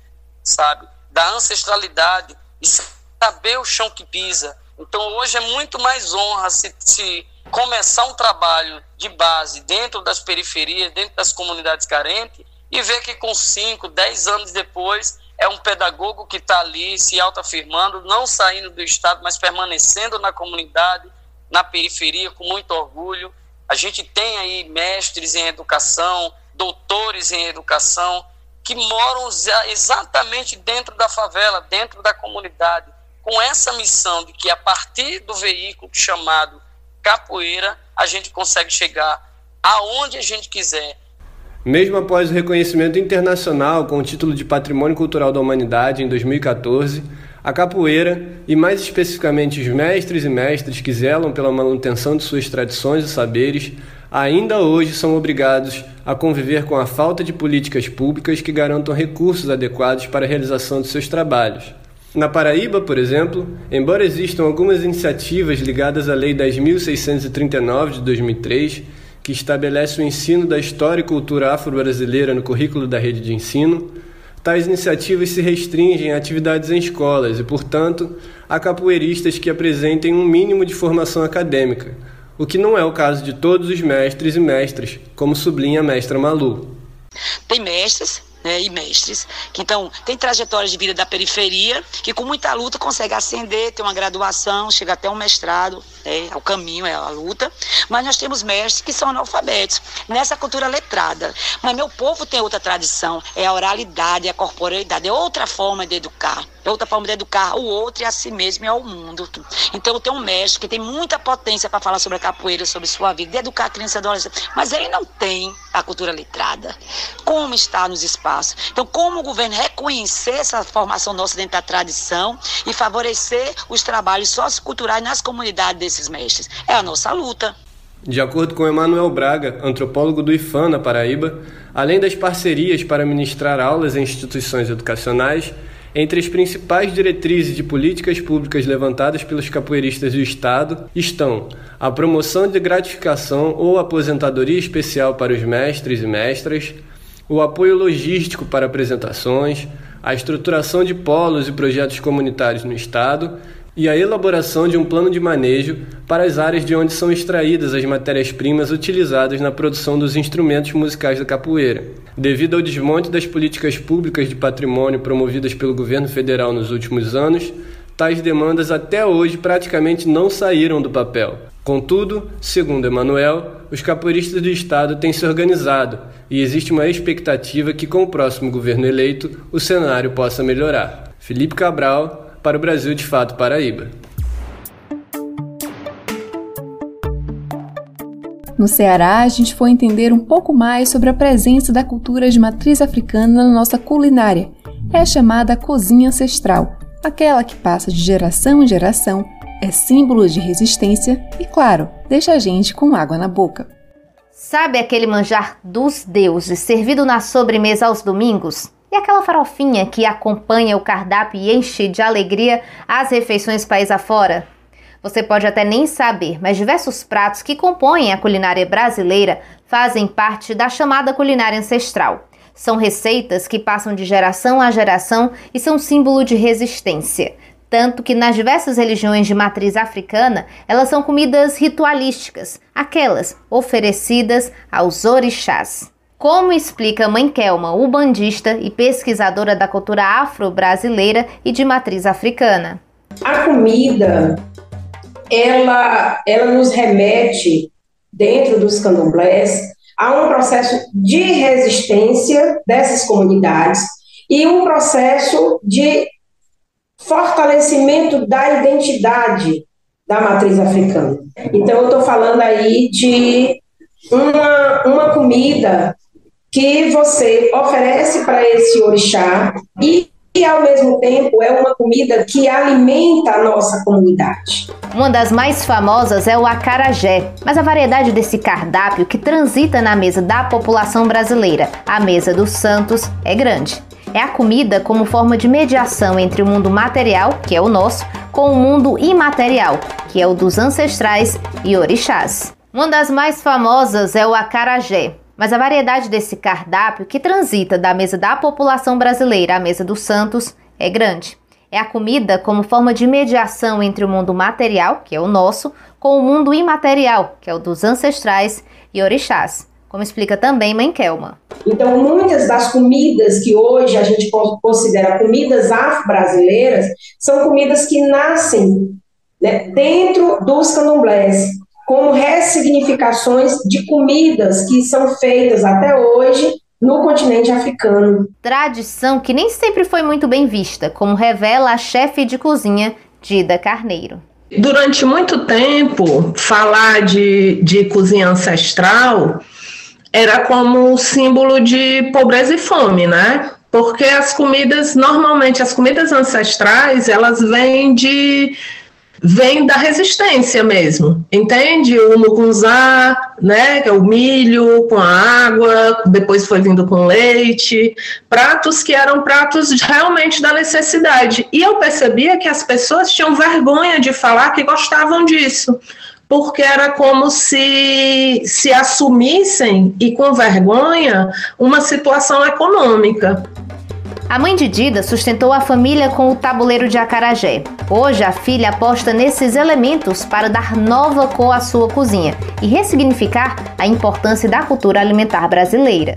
sabe? Da ancestralidade e saber o chão que pisa, então hoje é muito mais honra se, se começar um trabalho de base dentro das periferias, dentro das comunidades carentes, e ver que com 5, 10 anos depois é um pedagogo que está ali se autoafirmando, não saindo do Estado, mas permanecendo na comunidade, na periferia, com muito orgulho. A gente tem aí mestres em educação, doutores em educação, que moram exatamente dentro da favela, dentro da comunidade com essa missão de que a partir do veículo chamado capoeira, a gente consegue chegar aonde a gente quiser. Mesmo após o reconhecimento internacional com o título de Patrimônio Cultural da Humanidade em 2014, a capoeira, e mais especificamente os mestres e mestras que zelam pela manutenção de suas tradições e saberes, ainda hoje são obrigados a conviver com a falta de políticas públicas que garantam recursos adequados para a realização de seus trabalhos. Na Paraíba, por exemplo, embora existam algumas iniciativas ligadas à Lei 10.639 de 2003, que estabelece o ensino da história e cultura afro-brasileira no currículo da rede de ensino, tais iniciativas se restringem a atividades em escolas e, portanto, a capoeiristas que apresentem um mínimo de formação acadêmica, o que não é o caso de todos os mestres e mestras, como sublinha a mestra Malu. Tem mestres né, e mestres, que então tem trajetórias de vida da periferia, que com muita luta consegue ascender, ter uma graduação, chega até um mestrado, é, é o caminho, é a luta. Mas nós temos mestres que são analfabetos, nessa cultura letrada. Mas meu povo tem outra tradição, é a oralidade, a corporalidade, é outra forma de educar. É outra forma de educar o outro e a si mesmo e ao mundo. Então, tenho um mestre que tem muita potência para falar sobre a capoeira, sobre sua vida, de educar a criança e adolescente, mas ele não tem a cultura letrada. Como está nos espaços? Então, como o governo reconhecer essa formação nossa dentro da tradição e favorecer os trabalhos socioculturais nas comunidades desses mestres? É a nossa luta. De acordo com Emanuel Braga, antropólogo do IFAM na Paraíba, além das parcerias para ministrar aulas em instituições educacionais, Entre as principais diretrizes de políticas públicas levantadas pelos capoeiristas do Estado estão a promoção de gratificação ou aposentadoria especial para os mestres e mestras, o apoio logístico para apresentações, a estruturação de polos e projetos comunitários no Estado e a elaboração de um plano de manejo para as áreas de onde são extraídas as matérias-primas utilizadas na produção dos instrumentos musicais da capoeira. Devido ao desmonte das políticas públicas de patrimônio promovidas pelo governo federal nos últimos anos, tais demandas até hoje praticamente não saíram do papel. Contudo, segundo Emanuel, os capoeiristas do Estado têm se organizado e existe uma expectativa que, com o próximo governo eleito, o cenário possa melhorar. Felipe Cabral, para o Brasil de Fato Paraíba. No Ceará, a gente foi entender um pouco mais sobre a presença da cultura de matriz africana na nossa culinária. É a chamada cozinha ancestral, aquela que passa de geração em geração, é símbolo de resistência e, claro, deixa a gente com água na boca. Sabe aquele manjar dos deuses servido na sobremesa aos domingos? E aquela farofinha que acompanha o cardápio e enche de alegria as refeições país afora? Você pode até nem saber, mas diversos pratos que compõem a culinária brasileira fazem parte da chamada culinária ancestral. São receitas que passam de geração a geração e são símbolo de resistência. Tanto que nas diversas religiões de matriz africana, elas são comidas ritualísticas, aquelas oferecidas aos orixás. Como explica Mãe Kelma, ubandista e pesquisadora da cultura afro-brasileira e de matriz africana. A comida, ela, ela nos remete, dentro dos candomblés, a um processo de resistência dessas comunidades e um processo de fortalecimento da identidade da matriz africana. Então, eu estou falando aí de uma, uma comida que você oferece para esse orixá e, e, ao mesmo tempo, é uma comida que alimenta a nossa comunidade. Uma das mais famosas é o acarajé, mas a variedade desse cardápio que transita na mesa da população brasileira, a mesa dos santos, é grande. É a comida como forma de mediação entre o mundo material, que é o nosso, com o mundo imaterial, que é o dos ancestrais e orixás. Uma das mais famosas é o acarajé, mas a variedade desse cardápio, que transita da mesa da população brasileira à mesa dos santos, é grande. É a comida como forma de mediação entre o mundo material, que é o nosso, com o mundo imaterial, que é o dos ancestrais e orixás, como explica também Mãe Kelma. Então, muitas das comidas que hoje a gente considera comidas afro-brasileiras são comidas que nascem né, dentro dos candomblés, como ressignificações de comidas que são feitas até hoje no continente africano. Tradição que nem sempre foi muito bem vista, como revela a chefe de cozinha Dida Carneiro. Durante muito tempo, falar de, de cozinha ancestral era como símbolo de pobreza e fome, né? Porque as comidas, normalmente, as comidas ancestrais, elas vêm de vem da resistência mesmo, entende? O mucunzá, né, que é o milho com a água, depois foi vindo com leite, pratos que eram pratos realmente da necessidade. E eu percebia que as pessoas tinham vergonha de falar que gostavam disso, porque era como se se assumissem e com vergonha uma situação econômica. A mãe de Dida sustentou a família com o tabuleiro de acarajé. Hoje, a filha aposta nesses elementos para dar nova cor à sua cozinha e ressignificar a importância da cultura alimentar brasileira.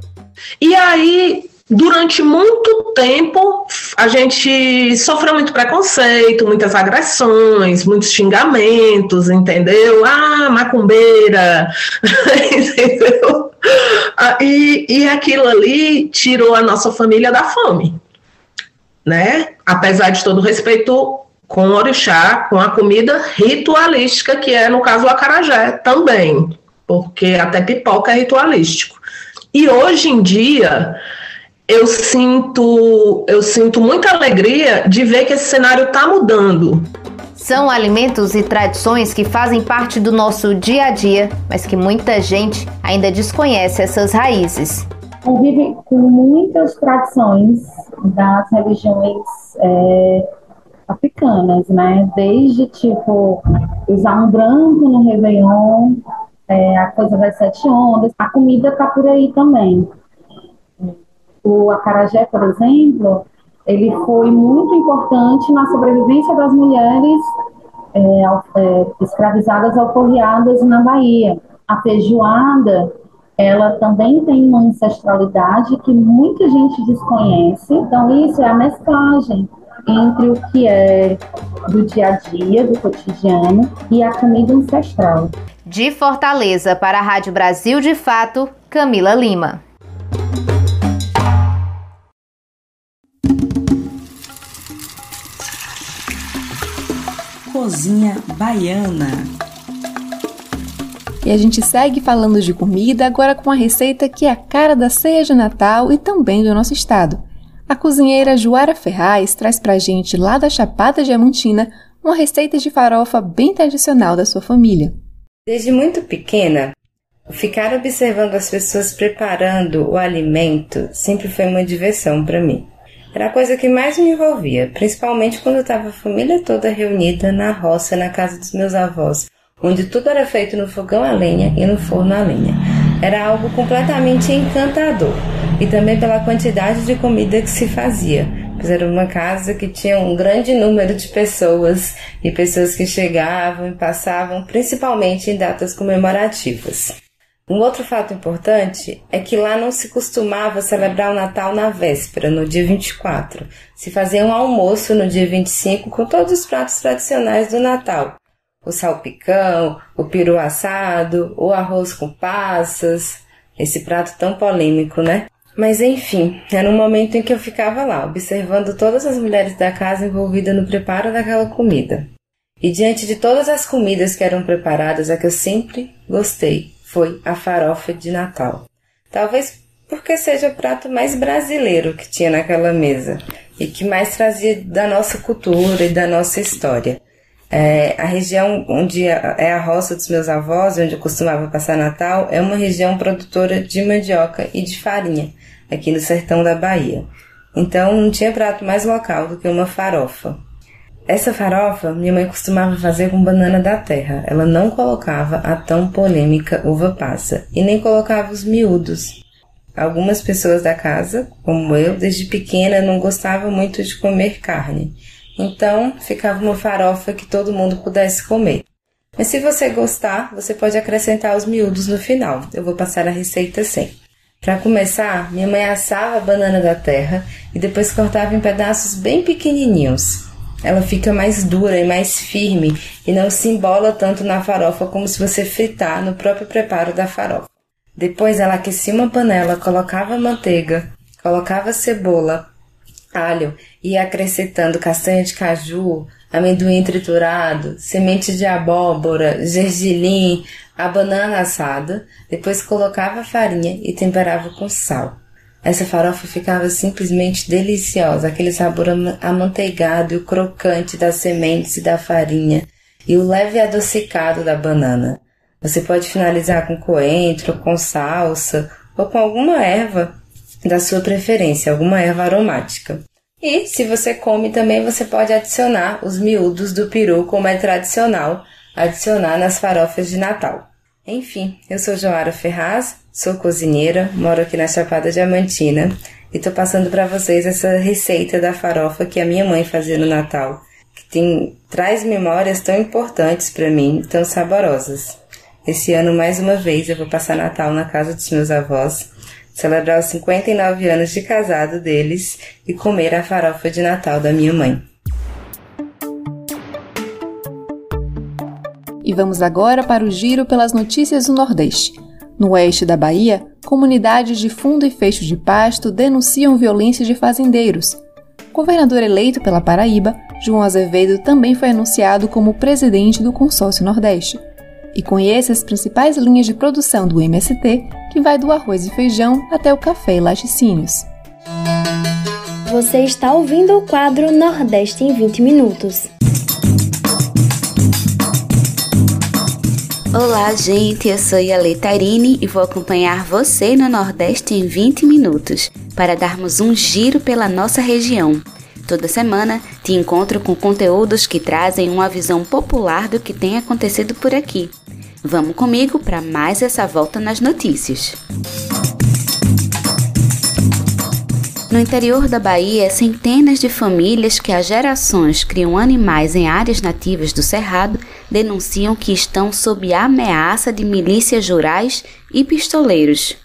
E aí, durante muito tempo, a gente sofreu muito preconceito, muitas agressões, muitos xingamentos, entendeu? Ah, macumbeira, entendeu? Ah, e, e aquilo ali tirou a nossa família da fome né? Apesar de todo respeito com o orixá, com a comida ritualística, que é, no caso, o acarajé também, porque até pipoca é ritualístico. E hoje em dia, eu sinto, eu sinto muita alegria de ver que esse cenário está mudando. São alimentos e tradições que fazem parte do nosso dia a dia, mas que muita gente ainda desconhece essas raízes. convive com muitas tradições das religiões é, africanas, né? Desde, tipo, usar um branco no Réveillon, é, a coisa das sete ondas, a comida tá por aí também. O acarajé, por exemplo, ele foi muito importante na sobrevivência das mulheres é, é, escravizadas alforriadas na Bahia. A feijoada, ela também tem uma ancestralidade que muita gente desconhece. Então, isso é a mesclagem entre o que é do dia a dia, do cotidiano, e a comida ancestral. De Fortaleza para a Rádio Brasil de Fato, Camila Lima. Cozinha Baiana. E a gente segue falando de comida agora com uma receita que é a cara da ceia de Natal e também do nosso estado. A cozinheira Joara Ferraz traz pra gente lá da Chapada Diamantina uma receita de farofa bem tradicional da sua família. Desde muito pequena, ficar observando as pessoas preparando o alimento sempre foi uma diversão para mim. Era a coisa que mais me envolvia, principalmente quando estava a família toda reunida na roça, na casa dos meus avós, onde tudo era feito no fogão a lenha e no forno a lenha. Era algo completamente encantador e também pela quantidade de comida que se fazia, pois era uma casa que tinha um grande número de pessoas e pessoas que chegavam e passavam, principalmente em datas comemorativas. Um outro fato importante é que lá não se costumava celebrar o Natal na véspera, no dia 24. Se fazia um almoço no dia 25 com todos os pratos tradicionais do Natal. O salpicão, o peru assado, o arroz com passas. Esse prato tão polêmico, né? Mas enfim, era um momento em que eu ficava lá, observando todas as mulheres da casa envolvidas no preparo daquela comida. E diante de todas as comidas que eram preparadas, a que eu sempre gostei foi a farofa de Natal. Talvez porque seja o prato mais brasileiro que tinha naquela mesa e que mais trazia da nossa cultura e da nossa história. É, a região onde é, a roça dos meus avós, onde eu costumava passar Natal, é uma região produtora de mandioca e de farinha aqui no sertão da Bahia. Então não tinha prato mais local do que uma farofa. Essa farofa minha mãe costumava fazer com banana da terra. Ela não colocava a tão polêmica uva passa e nem colocava os miúdos. Algumas pessoas da casa, como eu, desde pequena não gostavam muito de comer carne. Então ficava uma farofa que todo mundo pudesse comer. Mas se você gostar, você pode acrescentar os miúdos no final. Eu vou passar a receita sem. Para começar, minha mãe assava a banana da terra e depois cortava em pedaços bem pequenininhos. Ela fica mais dura e mais firme e não se embola tanto na farofa como se você fritar no próprio preparo da farofa. Depois ela aquecia uma panela, colocava manteiga, colocava cebola, alho e acrescentando castanha de caju, amendoim triturado, semente de abóbora, gergelim, a banana assada, depois colocava a farinha e temperava com sal. Essa farofa ficava simplesmente deliciosa, aquele sabor amanteigado e o crocante das sementes e da farinha e o leve adocicado da banana. Você pode finalizar com coentro, com salsa ou com alguma erva da sua preferência, alguma erva aromática. E se você come também, você pode adicionar os miúdos do peru, como é tradicional adicionar nas farofas de Natal. Enfim, eu sou Joara Ferraz, sou cozinheira, moro aqui na Chapada Diamantina e tô passando para vocês essa receita da farofa que a minha mãe fazia no Natal, que tem traz memórias tão importantes para mim, tão saborosas. Esse ano mais uma vez eu vou passar Natal na casa dos meus avós, celebrar os 59 anos de casado deles e comer a farofa de Natal da minha mãe. E vamos agora para o giro pelas notícias do Nordeste. No oeste da Bahia, comunidades de fundo e fecho de pasto denunciam violência de fazendeiros. Governador eleito pela Paraíba, João Azevedo, também foi anunciado como presidente do Consórcio Nordeste. E conheça as principais linhas de produção do MST, que vai do arroz e feijão até o café e laticínios. Você está ouvindo o quadro Nordeste em 20 Minutos. Olá, gente. Eu sou a Letarine e vou acompanhar você no Nordeste em 20 minutos para darmos um giro pela nossa região. Toda semana te encontro com conteúdos que trazem uma visão popular do que tem acontecido por aqui. Vamos comigo para mais essa volta nas notícias. No interior da Bahia, centenas de famílias que há gerações criam animais em áreas nativas do Cerrado denunciam que estão sob a ameaça de milícias rurais e pistoleiros.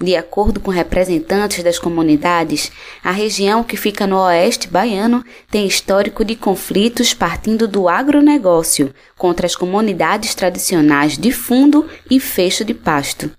De acordo com representantes das comunidades, a região que fica no oeste baiano tem histórico de conflitos partindo do agronegócio contra as comunidades tradicionais de fundo e fecho de pasto.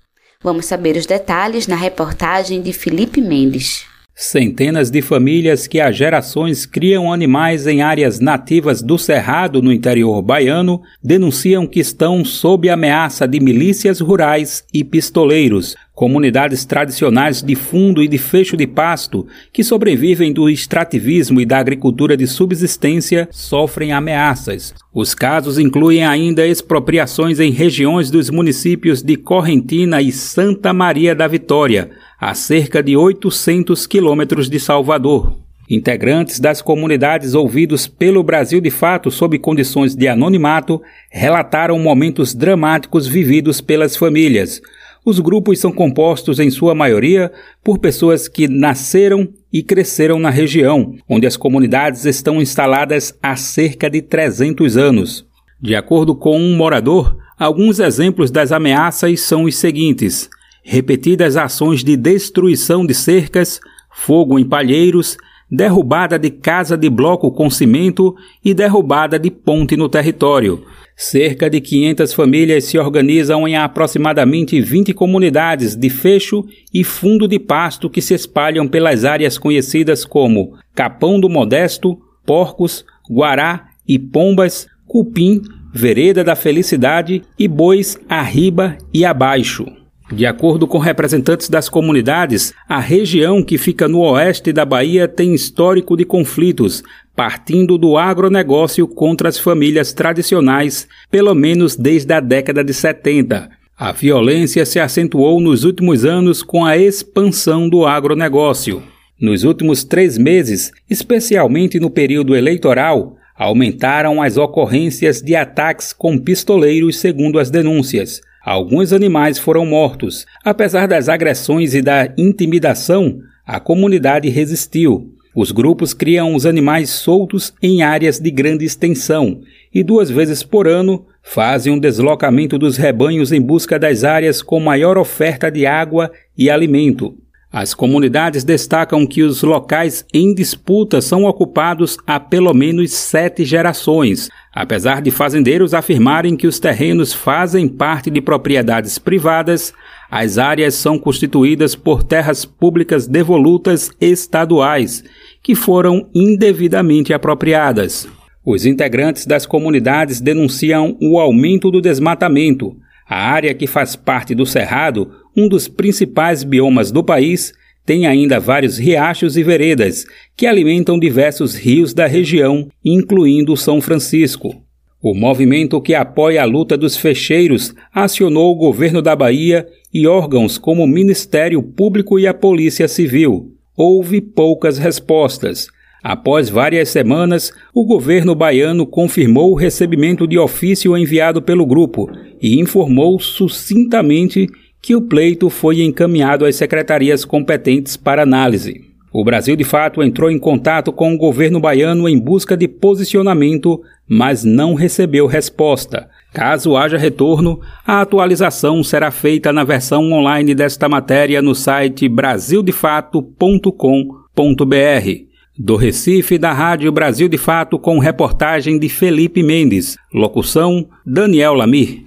Vamos saber os detalhes na reportagem de Felipe Mendes. Centenas de famílias que há gerações criam animais em áreas nativas do Cerrado, no interior baiano, denunciam que estão sob ameaça de milícias rurais e pistoleiros, comunidades tradicionais de fundo e de fecho de pasto, que sobrevivem do extrativismo e da agricultura de subsistência, sofrem ameaças. Os casos incluem ainda expropriações em regiões dos municípios de Correntina e Santa Maria da Vitória, a cerca de 800 quilômetros de Salvador. Integrantes das comunidades ouvidos pelo Brasil de Fato sob condições de anonimato relataram momentos dramáticos vividos pelas famílias. Os grupos são compostos, em sua maioria, por pessoas que nasceram e cresceram na região, onde as comunidades estão instaladas há cerca de 300 anos. De acordo com um morador, alguns exemplos das ameaças são os seguintes: repetidas ações de destruição de cercas, fogo em palheiros, derrubada de casa de bloco com cimento e derrubada de ponte no território. Cerca de 500 famílias se organizam em aproximadamente 20 comunidades de fecho e fundo de pasto que se espalham pelas áreas conhecidas como Capão do Modesto, Porcos, Guará e Pombas, Cupim, Vereda da Felicidade e Bois Arriba e Abaixo. De acordo com representantes das comunidades, a região que fica no oeste da Bahia tem histórico de conflitos, partindo do agronegócio contra as famílias tradicionais, pelo menos desde a década de 70. A violência se acentuou nos últimos anos com a expansão do agronegócio. Nos últimos três meses, especialmente no período eleitoral, aumentaram as ocorrências de ataques com pistoleiros, segundo as denúncias. Alguns animais foram mortos. Apesar das agressões e da intimidação, a comunidade resistiu. Os grupos criam os animais soltos em áreas de grande extensão e duas vezes por ano fazem um deslocamento dos rebanhos em busca das áreas com maior oferta de água e alimento. As comunidades destacam que os locais em disputa são ocupados há pelo menos sete gerações, apesar de fazendeiros afirmarem que os terrenos fazem parte de propriedades privadas. As áreas são constituídas por terras públicas devolutas estaduais, que foram indevidamente apropriadas. Os integrantes das comunidades denunciam o aumento do desmatamento. A área que faz parte do Cerrado um dos principais biomas do país, tem ainda vários riachos e veredas que alimentam diversos rios da região, incluindo São Francisco. O movimento que apoia a luta dos fecheiros acionou o governo da Bahia e órgãos como o Ministério Público e a Polícia Civil. Houve poucas respostas. Após várias semanas, o governo baiano confirmou o recebimento de ofício enviado pelo grupo e informou sucintamente que o pleito foi encaminhado às secretarias competentes para análise. O Brasil, de fato, entrou em contato com o governo baiano em busca de posicionamento, mas não recebeu resposta. Caso haja retorno, a atualização será feita na versão online desta matéria no site brasildefato.com.br. Do Recife, da Rádio Brasil de Fato, com reportagem de Felipe Mendes. Locução: Daniel Lamir.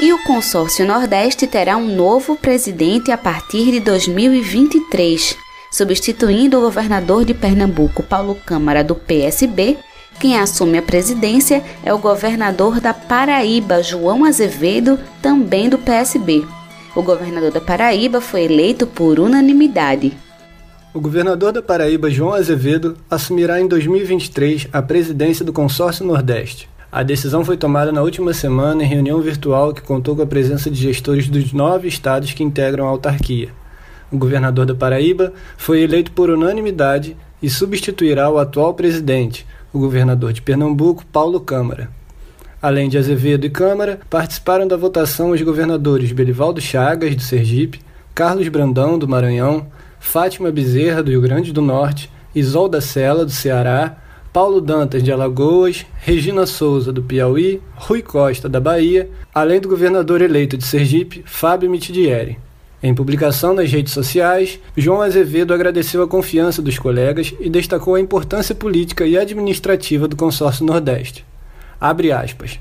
E o Consórcio Nordeste terá um novo presidente a partir de 2023, substituindo o governador de Pernambuco, Paulo Câmara, do PSB. Quem assume a presidência é o governador da Paraíba, João Azevedo, também do PSB. O governador da Paraíba foi eleito por unanimidade. O governador da Paraíba, João Azevedo, assumirá em 2023 a presidência do Consórcio Nordeste. A decisão foi tomada na última semana em reunião virtual que contou com a presença de gestores dos nove estados que integram a autarquia. O governador da Paraíba foi eleito por unanimidade e substituirá o atual presidente, o governador de Pernambuco, Paulo Câmara. Além de Azevedo e Câmara, participaram da votação os governadores Belivaldo Chagas, do Sergipe, Carlos Brandão, do Maranhão, Fátima Bezerra, do Rio Grande do Norte, Isolda Sela, do Ceará, Paulo Dantas, de Alagoas, Regina Souza, do Piauí, Rui Costa, da Bahia, além do governador eleito de Sergipe, Fábio Mitidieri. Em publicação nas redes sociais, João Azevedo agradeceu a confiança dos colegas e destacou a importância política e administrativa do consórcio Nordeste. Abre aspas.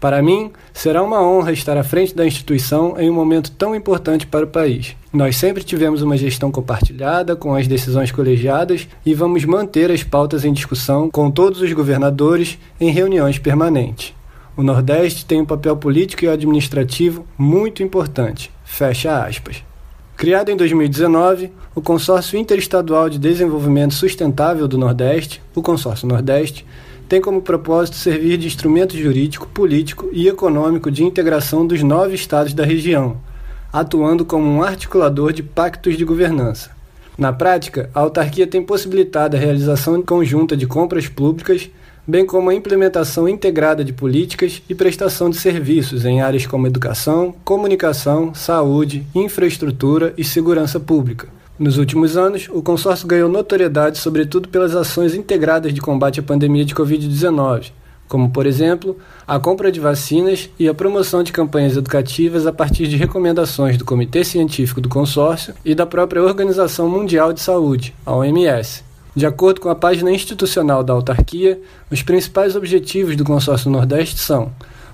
Para mim, será uma honra estar à frente da instituição em um momento tão importante para o país. Nós sempre tivemos uma gestão compartilhada, com as decisões colegiadas, e vamos manter as pautas em discussão com todos os governadores em reuniões permanentes. O Nordeste tem um papel político e administrativo muito importante. Fecha aspas. Criado em 2019, o Consórcio Interestadual de Desenvolvimento Sustentável do Nordeste, o Consórcio Nordeste, tem como propósito servir de instrumento jurídico, político e econômico de integração dos nove estados da região, atuando como um articulador de pactos de governança. Na prática, a autarquia tem possibilitado a realização conjunta de compras públicas, bem como a implementação integrada de políticas e prestação de serviços em áreas como educação, comunicação, saúde, infraestrutura e segurança pública nos últimos anos, o consórcio ganhou notoriedade sobretudo pelas ações integradas de combate à pandemia de Covid-19, como, por exemplo, a compra de vacinas e a promoção de campanhas educativas a partir de recomendações do Comitê Científico do Consórcio e da própria Organização Mundial de Saúde, a OMS. De acordo com a página institucional da autarquia, os principais objetivos do Consórcio Nordeste são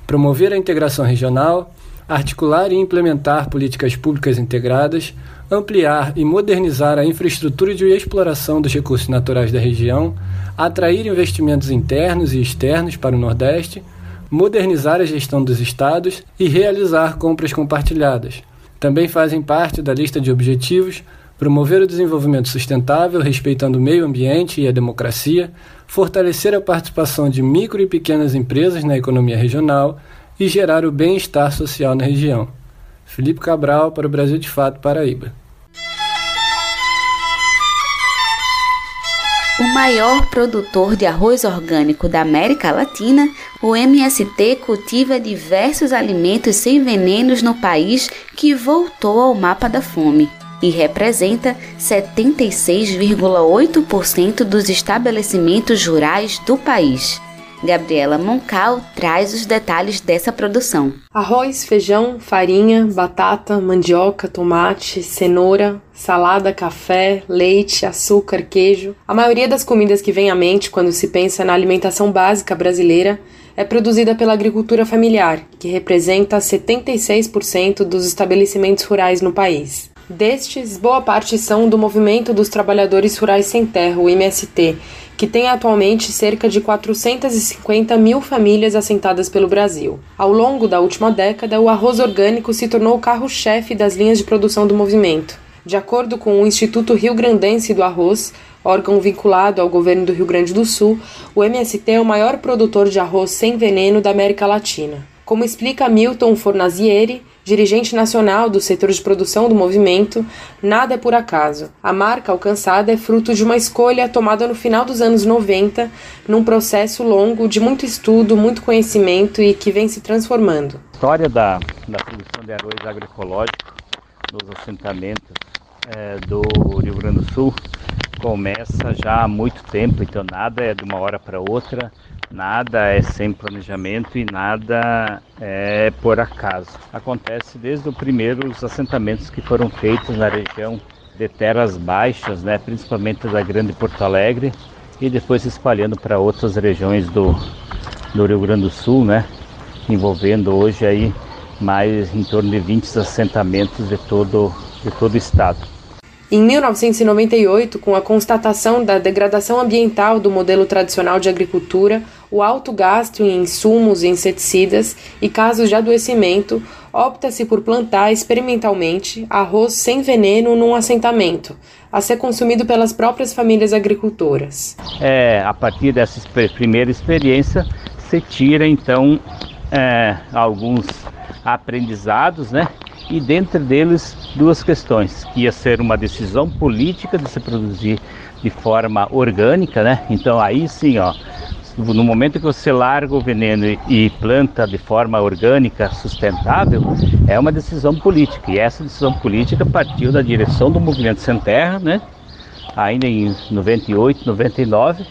promover a integração regional, articular e implementar políticas públicas integradas, ampliar e modernizar a infraestrutura de exploração dos recursos naturais da região, atrair investimentos internos e externos para o Nordeste, modernizar a gestão dos estados e realizar compras compartilhadas. Também fazem parte da lista de objetivos promover o desenvolvimento sustentável, respeitando o meio ambiente e a democracia, fortalecer a participação de micro e pequenas empresas na economia regional e gerar o bem-estar social na região. Felipe Cabral para o Brasil de Fato Paraíba. O maior produtor de arroz orgânico da América Latina, o MST cultiva diversos alimentos sem venenos no país que voltou ao mapa da fome e representa 76,8% dos estabelecimentos rurais do país. Gabriela Moncal traz os detalhes dessa produção. Arroz, feijão, farinha, batata, mandioca, tomate, cenoura, salada, café, leite, açúcar, queijo. A maioria das comidas que vem à mente quando se pensa na alimentação básica brasileira é produzida pela agricultura familiar, que representa 76% dos estabelecimentos rurais no país. Destes, boa parte são do Movimento dos Trabalhadores Rurais Sem Terra, o MST, que tem atualmente cerca de 450 mil famílias assentadas pelo Brasil. Ao longo da última década, o arroz orgânico se tornou o carro-chefe das linhas de produção do movimento. De acordo com o Instituto Rio Grandense do Arroz, órgão vinculado ao governo do Rio Grande do Sul, o MST é o maior produtor de arroz sem veneno da América Latina. Como explica Milton Fornazieri, dirigente nacional do setor de produção do movimento, nada é por acaso. A marca alcançada é fruto de uma escolha tomada no final dos anos 90, num processo longo de muito estudo, muito conhecimento e que vem se transformando. A história da, da produção de arroz agroecológico nos assentamentos é, do Rio Grande do Sul começa já há muito tempo, então nada é de uma hora para outra Nada é sem planejamento e nada é por acaso. Acontece desde os primeiros assentamentos que foram feitos na região de terras baixas, né, principalmente da Grande Porto Alegre, e depois se espalhando para outras regiões do, do Rio Grande do Sul, né, envolvendo hoje aí mais em torno de 20 assentamentos de todo, de todo o estado. Em 1998, com a constatação da degradação ambiental do modelo tradicional de agricultura, o alto gasto em insumos e inseticidas e casos de adoecimento, opta-se por plantar experimentalmente arroz sem veneno num assentamento, a ser consumido pelas próprias famílias agricultoras. É, a partir dessa primeira experiência, se tira então é, alguns aprendizados, né? E dentre deles duas questões, que ia ser uma decisão política de se produzir de forma orgânica, né? Então aí sim, ó, no momento que você larga o veneno e planta de forma orgânica, sustentável, é uma decisão política. E essa decisão política partiu da direção do movimento Sem Terra, né? ainda em 98, 99,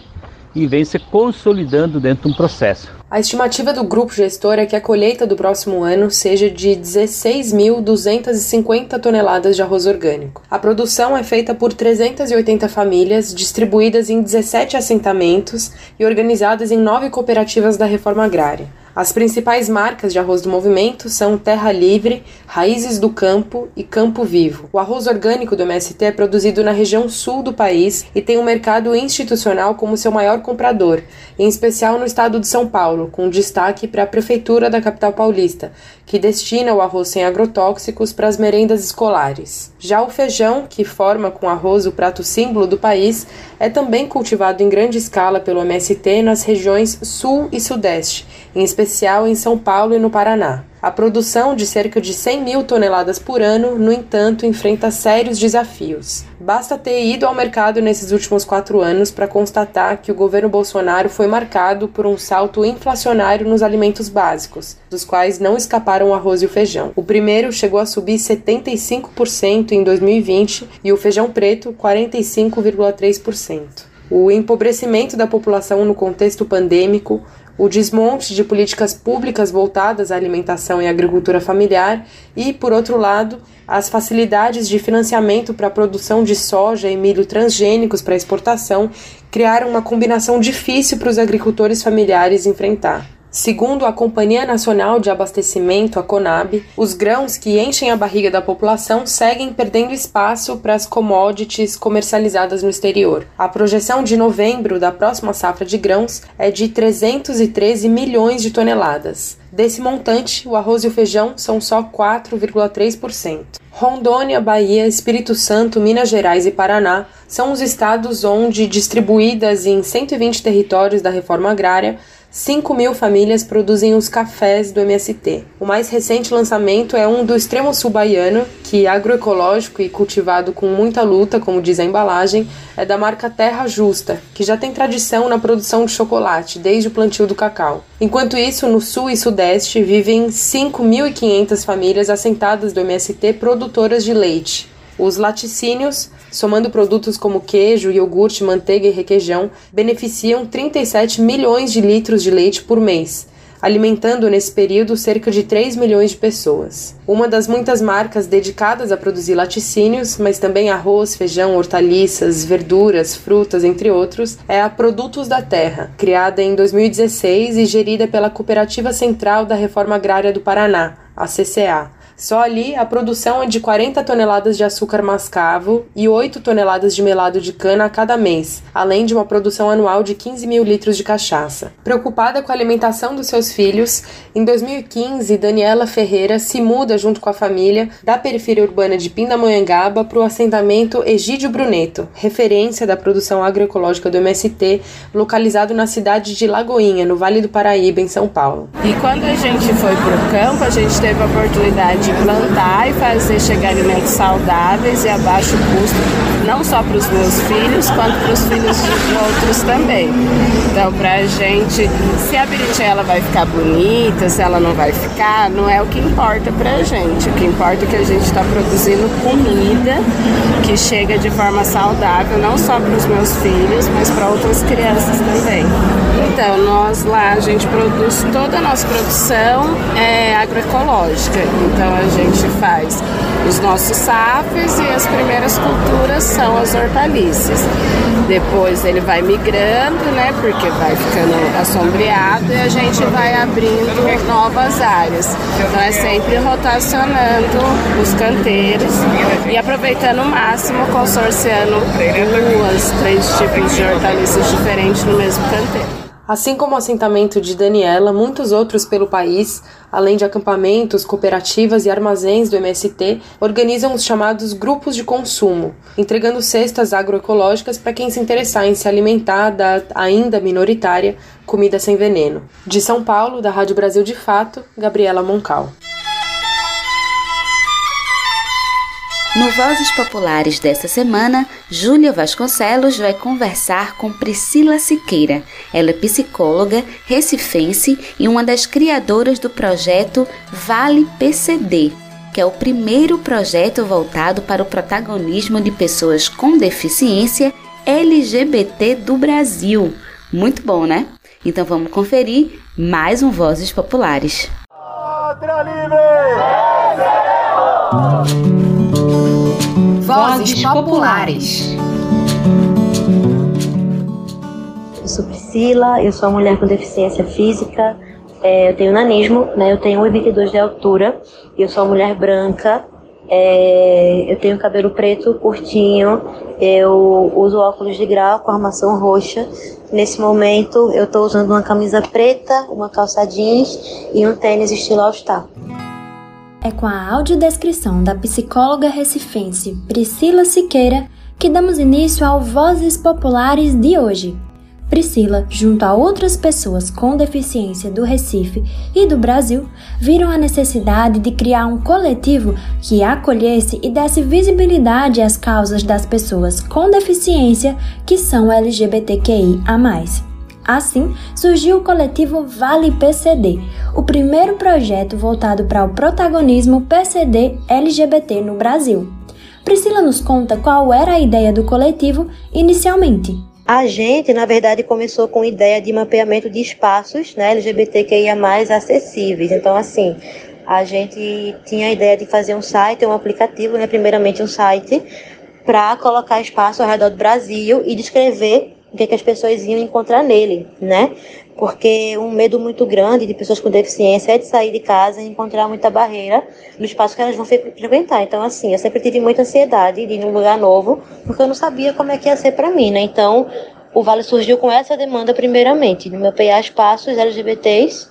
e vem se consolidando dentro de um processo. A estimativa do grupo gestor é que a colheita do próximo ano seja de 16.250 toneladas de arroz orgânico. A produção é feita por 380 famílias, distribuídas em 17 assentamentos e organizadas em nove cooperativas da reforma agrária. As principais marcas de arroz do movimento são Terra Livre, Raízes do Campo e Campo Vivo. O arroz orgânico do MST é produzido na região sul do país e tem um mercado institucional como seu maior comprador, em especial no estado de São Paulo, com destaque para a Prefeitura da capital paulista, que destina o arroz sem agrotóxicos para as merendas escolares. Já o feijão, que forma com arroz o prato símbolo do país, é também cultivado em grande escala pelo MST nas regiões sul e sudeste, em especial em São Paulo e no Paraná. A produção de cerca de 100 mil toneladas por ano, no entanto, enfrenta sérios desafios. Basta ter ido ao mercado nesses últimos quatro anos para constatar que o governo Bolsonaro foi marcado por um salto inflacionário nos alimentos básicos, dos quais não escaparam o arroz e o feijão. O primeiro chegou a subir 75% em 2020 e o feijão preto 45,3%. O empobrecimento da população no contexto pandêmico, o desmonte de políticas públicas voltadas à alimentação e agricultura familiar e, por outro lado, as facilidades de financiamento para a produção de soja e milho transgênicos para exportação criaram uma combinação difícil para os agricultores familiares enfrentar. Segundo a Companhia Nacional de Abastecimento, a CONAB, os grãos que enchem a barriga da população seguem perdendo espaço para as commodities comercializadas no exterior. A projeção de novembro da próxima safra de grãos é de 313 milhões de toneladas. Desse montante, o arroz e o feijão são só 4,3%. Rondônia, Bahia, Espírito Santo, Minas Gerais e Paraná são os estados onde, distribuídas em 120 territórios da reforma agrária, 5 mil famílias produzem os cafés do MST. O mais recente lançamento é um do extremo sul baiano, que agroecológico e cultivado com muita luta, como diz a embalagem, é da marca Terra Justa, que já tem tradição na produção de chocolate desde o plantio do cacau. Enquanto isso, no sul e sudeste vivem 5.500 famílias assentadas do MST produtoras de leite. Os laticínios somando produtos como queijo, iogurte, manteiga e requeijão, beneficiam 37 milhões de litros de leite por mês, alimentando nesse período cerca de 3 milhões de pessoas. Uma das muitas marcas dedicadas a produzir laticínios, mas também arroz, feijão, hortaliças, verduras, frutas, entre outros, é a Produtos da Terra, criada em 2016 e gerida pela Cooperativa Central da Reforma Agrária do Paraná, a CCA só ali a produção é de 40 toneladas de açúcar mascavo e 8 toneladas de melado de cana a cada mês, além de uma produção anual de 15 mil litros de cachaça. Preocupada com a alimentação dos seus filhos, em 2015 Daniela Ferreira se muda junto com a família da periferia urbana de Pindamonhangaba para o assentamento Egídio Bruneto, referência da produção agroecológica do MST, localizado na cidade de Lagoinha, no Vale do Paraíba, em São Paulo. E quando a gente foi para o campo, a gente teve a oportunidade de plantar e fazer chegar alimentos saudáveis e a baixo custo, não só para os meus filhos, quanto para os filhos de outros também. Então, para a gente, se a berinjela vai ficar bonita, se ela não vai ficar, não é o que importa para a gente. O que importa é que a gente está produzindo comida que chega de forma saudável, não só para os meus filhos, mas para outras crianças também. Então, nós lá, a gente produz, toda a nossa produção é agroecológica. Então, a gente faz os nossos safes e as primeiras culturas são as hortaliças. Depois ele vai migrando, né, porque vai ficando assombreado e a gente vai abrindo novas áreas. Então é sempre rotacionando os canteiros e aproveitando o máximo, consorciando duas, três tipos de hortaliças diferentes no mesmo canteiro. Assim como o assentamento de Daniela, muitos outros pelo país, além de acampamentos, cooperativas e armazéns do MST, organizam os chamados grupos de consumo, entregando cestas agroecológicas para quem se interessar em se alimentar da ainda minoritária comida sem veneno. De São Paulo, da Rádio Brasil de Fato, Gabriela Moncal. No Vozes Populares desta semana, Júlia Vasconcelos vai conversar com Priscila Siqueira. Ela é psicóloga, recifense e uma das criadoras do projeto Vale PCD, que é o primeiro projeto voltado para o protagonismo de pessoas com deficiência LGBT do Brasil. Muito bom, né? Então vamos conferir mais um Vozes Populares. Pátria! Vozes Populares. Eu sou Priscila, eu sou uma mulher com deficiência física, é, eu tenho nanismo, né, eu tenho 1,22 de altura, eu sou uma mulher branca, é, eu tenho cabelo preto curtinho, eu uso óculos de grau com armação roxa. Nesse momento eu estou usando uma camisa preta, uma calça jeans e um tênis estilo All-Star. É com a audiodescrição da psicóloga recifense Priscila Siqueira que damos início ao Vozes Populares de hoje. Priscila, junto a outras pessoas com deficiência do Recife e do Brasil, viram a necessidade de criar um coletivo que acolhesse e desse visibilidade às causas das pessoas com deficiência que são LGBTQI a mais. Assim, surgiu o coletivo Vale PCD, o primeiro projeto voltado para o protagonismo PCD LGBT no Brasil. Priscila nos conta qual era a ideia do coletivo inicialmente. A gente, na verdade, começou com a ideia de mapeamento de espaços né, LGBTQIA acessíveis. Então, assim, a gente tinha a ideia de fazer um site, um aplicativo, né, primeiramente um site, para colocar espaço ao redor do Brasil e descrever o que, é que as pessoas iam encontrar nele, né? Porque um medo muito grande de pessoas com deficiência é de sair de casa e encontrar muita barreira no espaço que elas vão frequentar. Então, assim, eu sempre tive muita ansiedade de ir num lugar novo, porque eu não sabia como é que ia ser para mim, né? Então, o Vale surgiu com essa demanda primeiramente, de mapear espaços LGBTs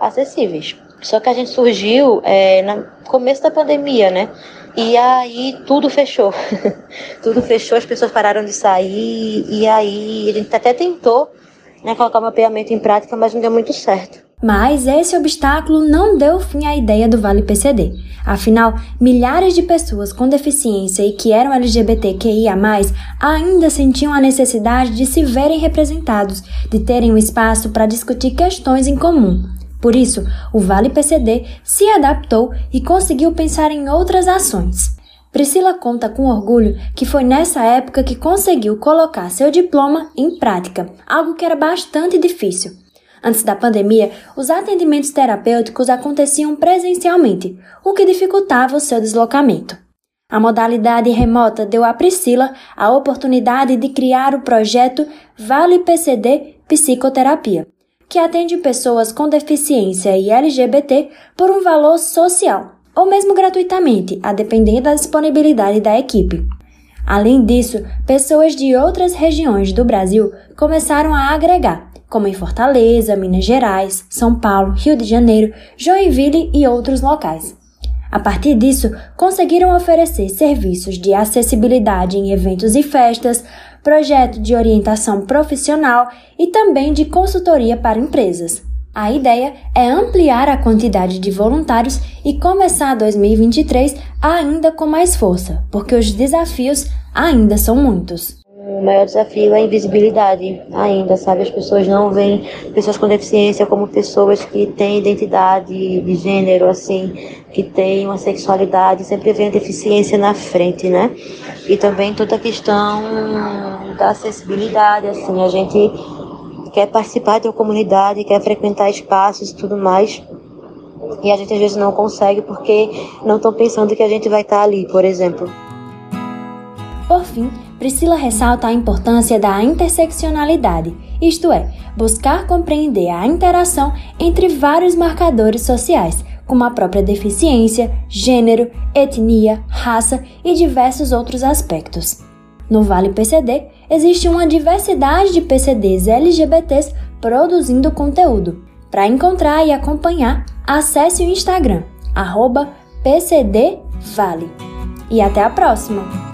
acessíveis. Só que a gente surgiu é, no começo da pandemia, né? E aí tudo fechou. tudo fechou, as pessoas pararam de sair. E aí a gente até tentou né, colocar o mapeamento em prática, mas não deu muito certo. Mas esse obstáculo não deu fim à ideia do Vale PCD. Afinal, milhares de pessoas com deficiência e que eram LGBTQIA, ainda sentiam a necessidade de se verem representados, de terem um espaço para discutir questões em comum. Por isso, o Vale PCD se adaptou e conseguiu pensar em outras ações. Priscila conta com orgulho que foi nessa época que conseguiu colocar seu diploma em prática, algo que era bastante difícil. Antes da pandemia, os atendimentos terapêuticos aconteciam presencialmente, o que dificultava o seu deslocamento. A modalidade remota deu a Priscila a oportunidade de criar o projeto Vale PCD Psicoterapia que atende pessoas com deficiência e LGBT por um valor social, ou mesmo gratuitamente, a depender da disponibilidade da equipe. Além disso, pessoas de outras regiões do Brasil começaram a agregar, como em Fortaleza, Minas Gerais, São Paulo, Rio de Janeiro, Joinville e outros locais. A partir disso, conseguiram oferecer serviços de acessibilidade em eventos e festas, projeto de orientação profissional e também de consultoria para empresas. A ideia é ampliar a quantidade de voluntários e começar 2023 ainda com mais força, porque os desafios ainda são muitos. O maior desafio é a invisibilidade ainda, sabe? As pessoas não veem pessoas com deficiência como pessoas que têm identidade de gênero, assim, que têm uma sexualidade, sempre vem a deficiência na frente, né? E também toda a questão da acessibilidade, assim, a gente quer participar de uma comunidade, quer frequentar espaços e tudo mais, e a gente às vezes não consegue porque não estão pensando que a gente vai estar ali, por exemplo. Por fim, Priscila ressalta a importância da interseccionalidade, isto é, buscar compreender a interação entre vários marcadores sociais, como a própria deficiência, gênero, etnia, raça e diversos outros aspectos. No Vale PCD, existe uma diversidade de PCDs LGBTs produzindo conteúdo. Para encontrar e acompanhar, acesse o Instagram, PCDVale. E até a próxima!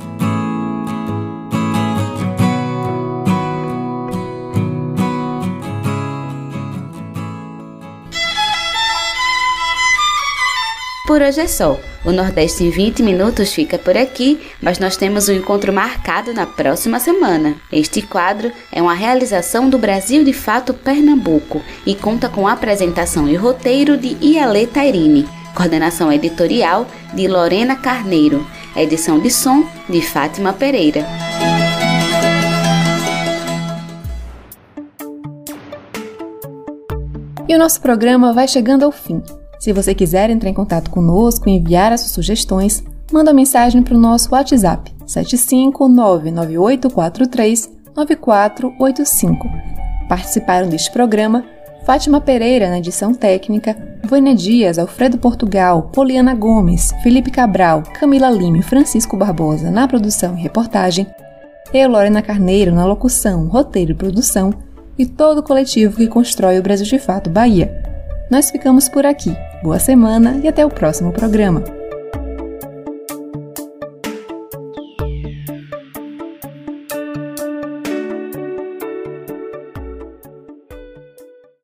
Por hoje é só. O Nordeste em 20 minutos fica por aqui, mas nós temos um encontro marcado na próxima semana. Este quadro é uma realização do Brasil de Fato Pernambuco e conta com apresentação e roteiro de Iale Tairini, coordenação editorial de Lorena Carneiro, edição de som de Fátima Pereira. E o nosso programa vai chegando ao fim. Se você quiser entrar em contato conosco e enviar as suas sugestões, manda uma mensagem para o nosso WhatsApp 75998439485. Participaram deste programa Fátima Pereira na edição técnica, Vânia Dias, Alfredo Portugal, Poliana Gomes, Felipe Cabral, Camila Lima e Francisco Barbosa na produção e reportagem, eu, Lorena Carneiro, na locução, roteiro e produção, e todo o coletivo que constrói o Brasil de Fato Bahia. Nós ficamos por aqui. Boa semana e até o próximo programa.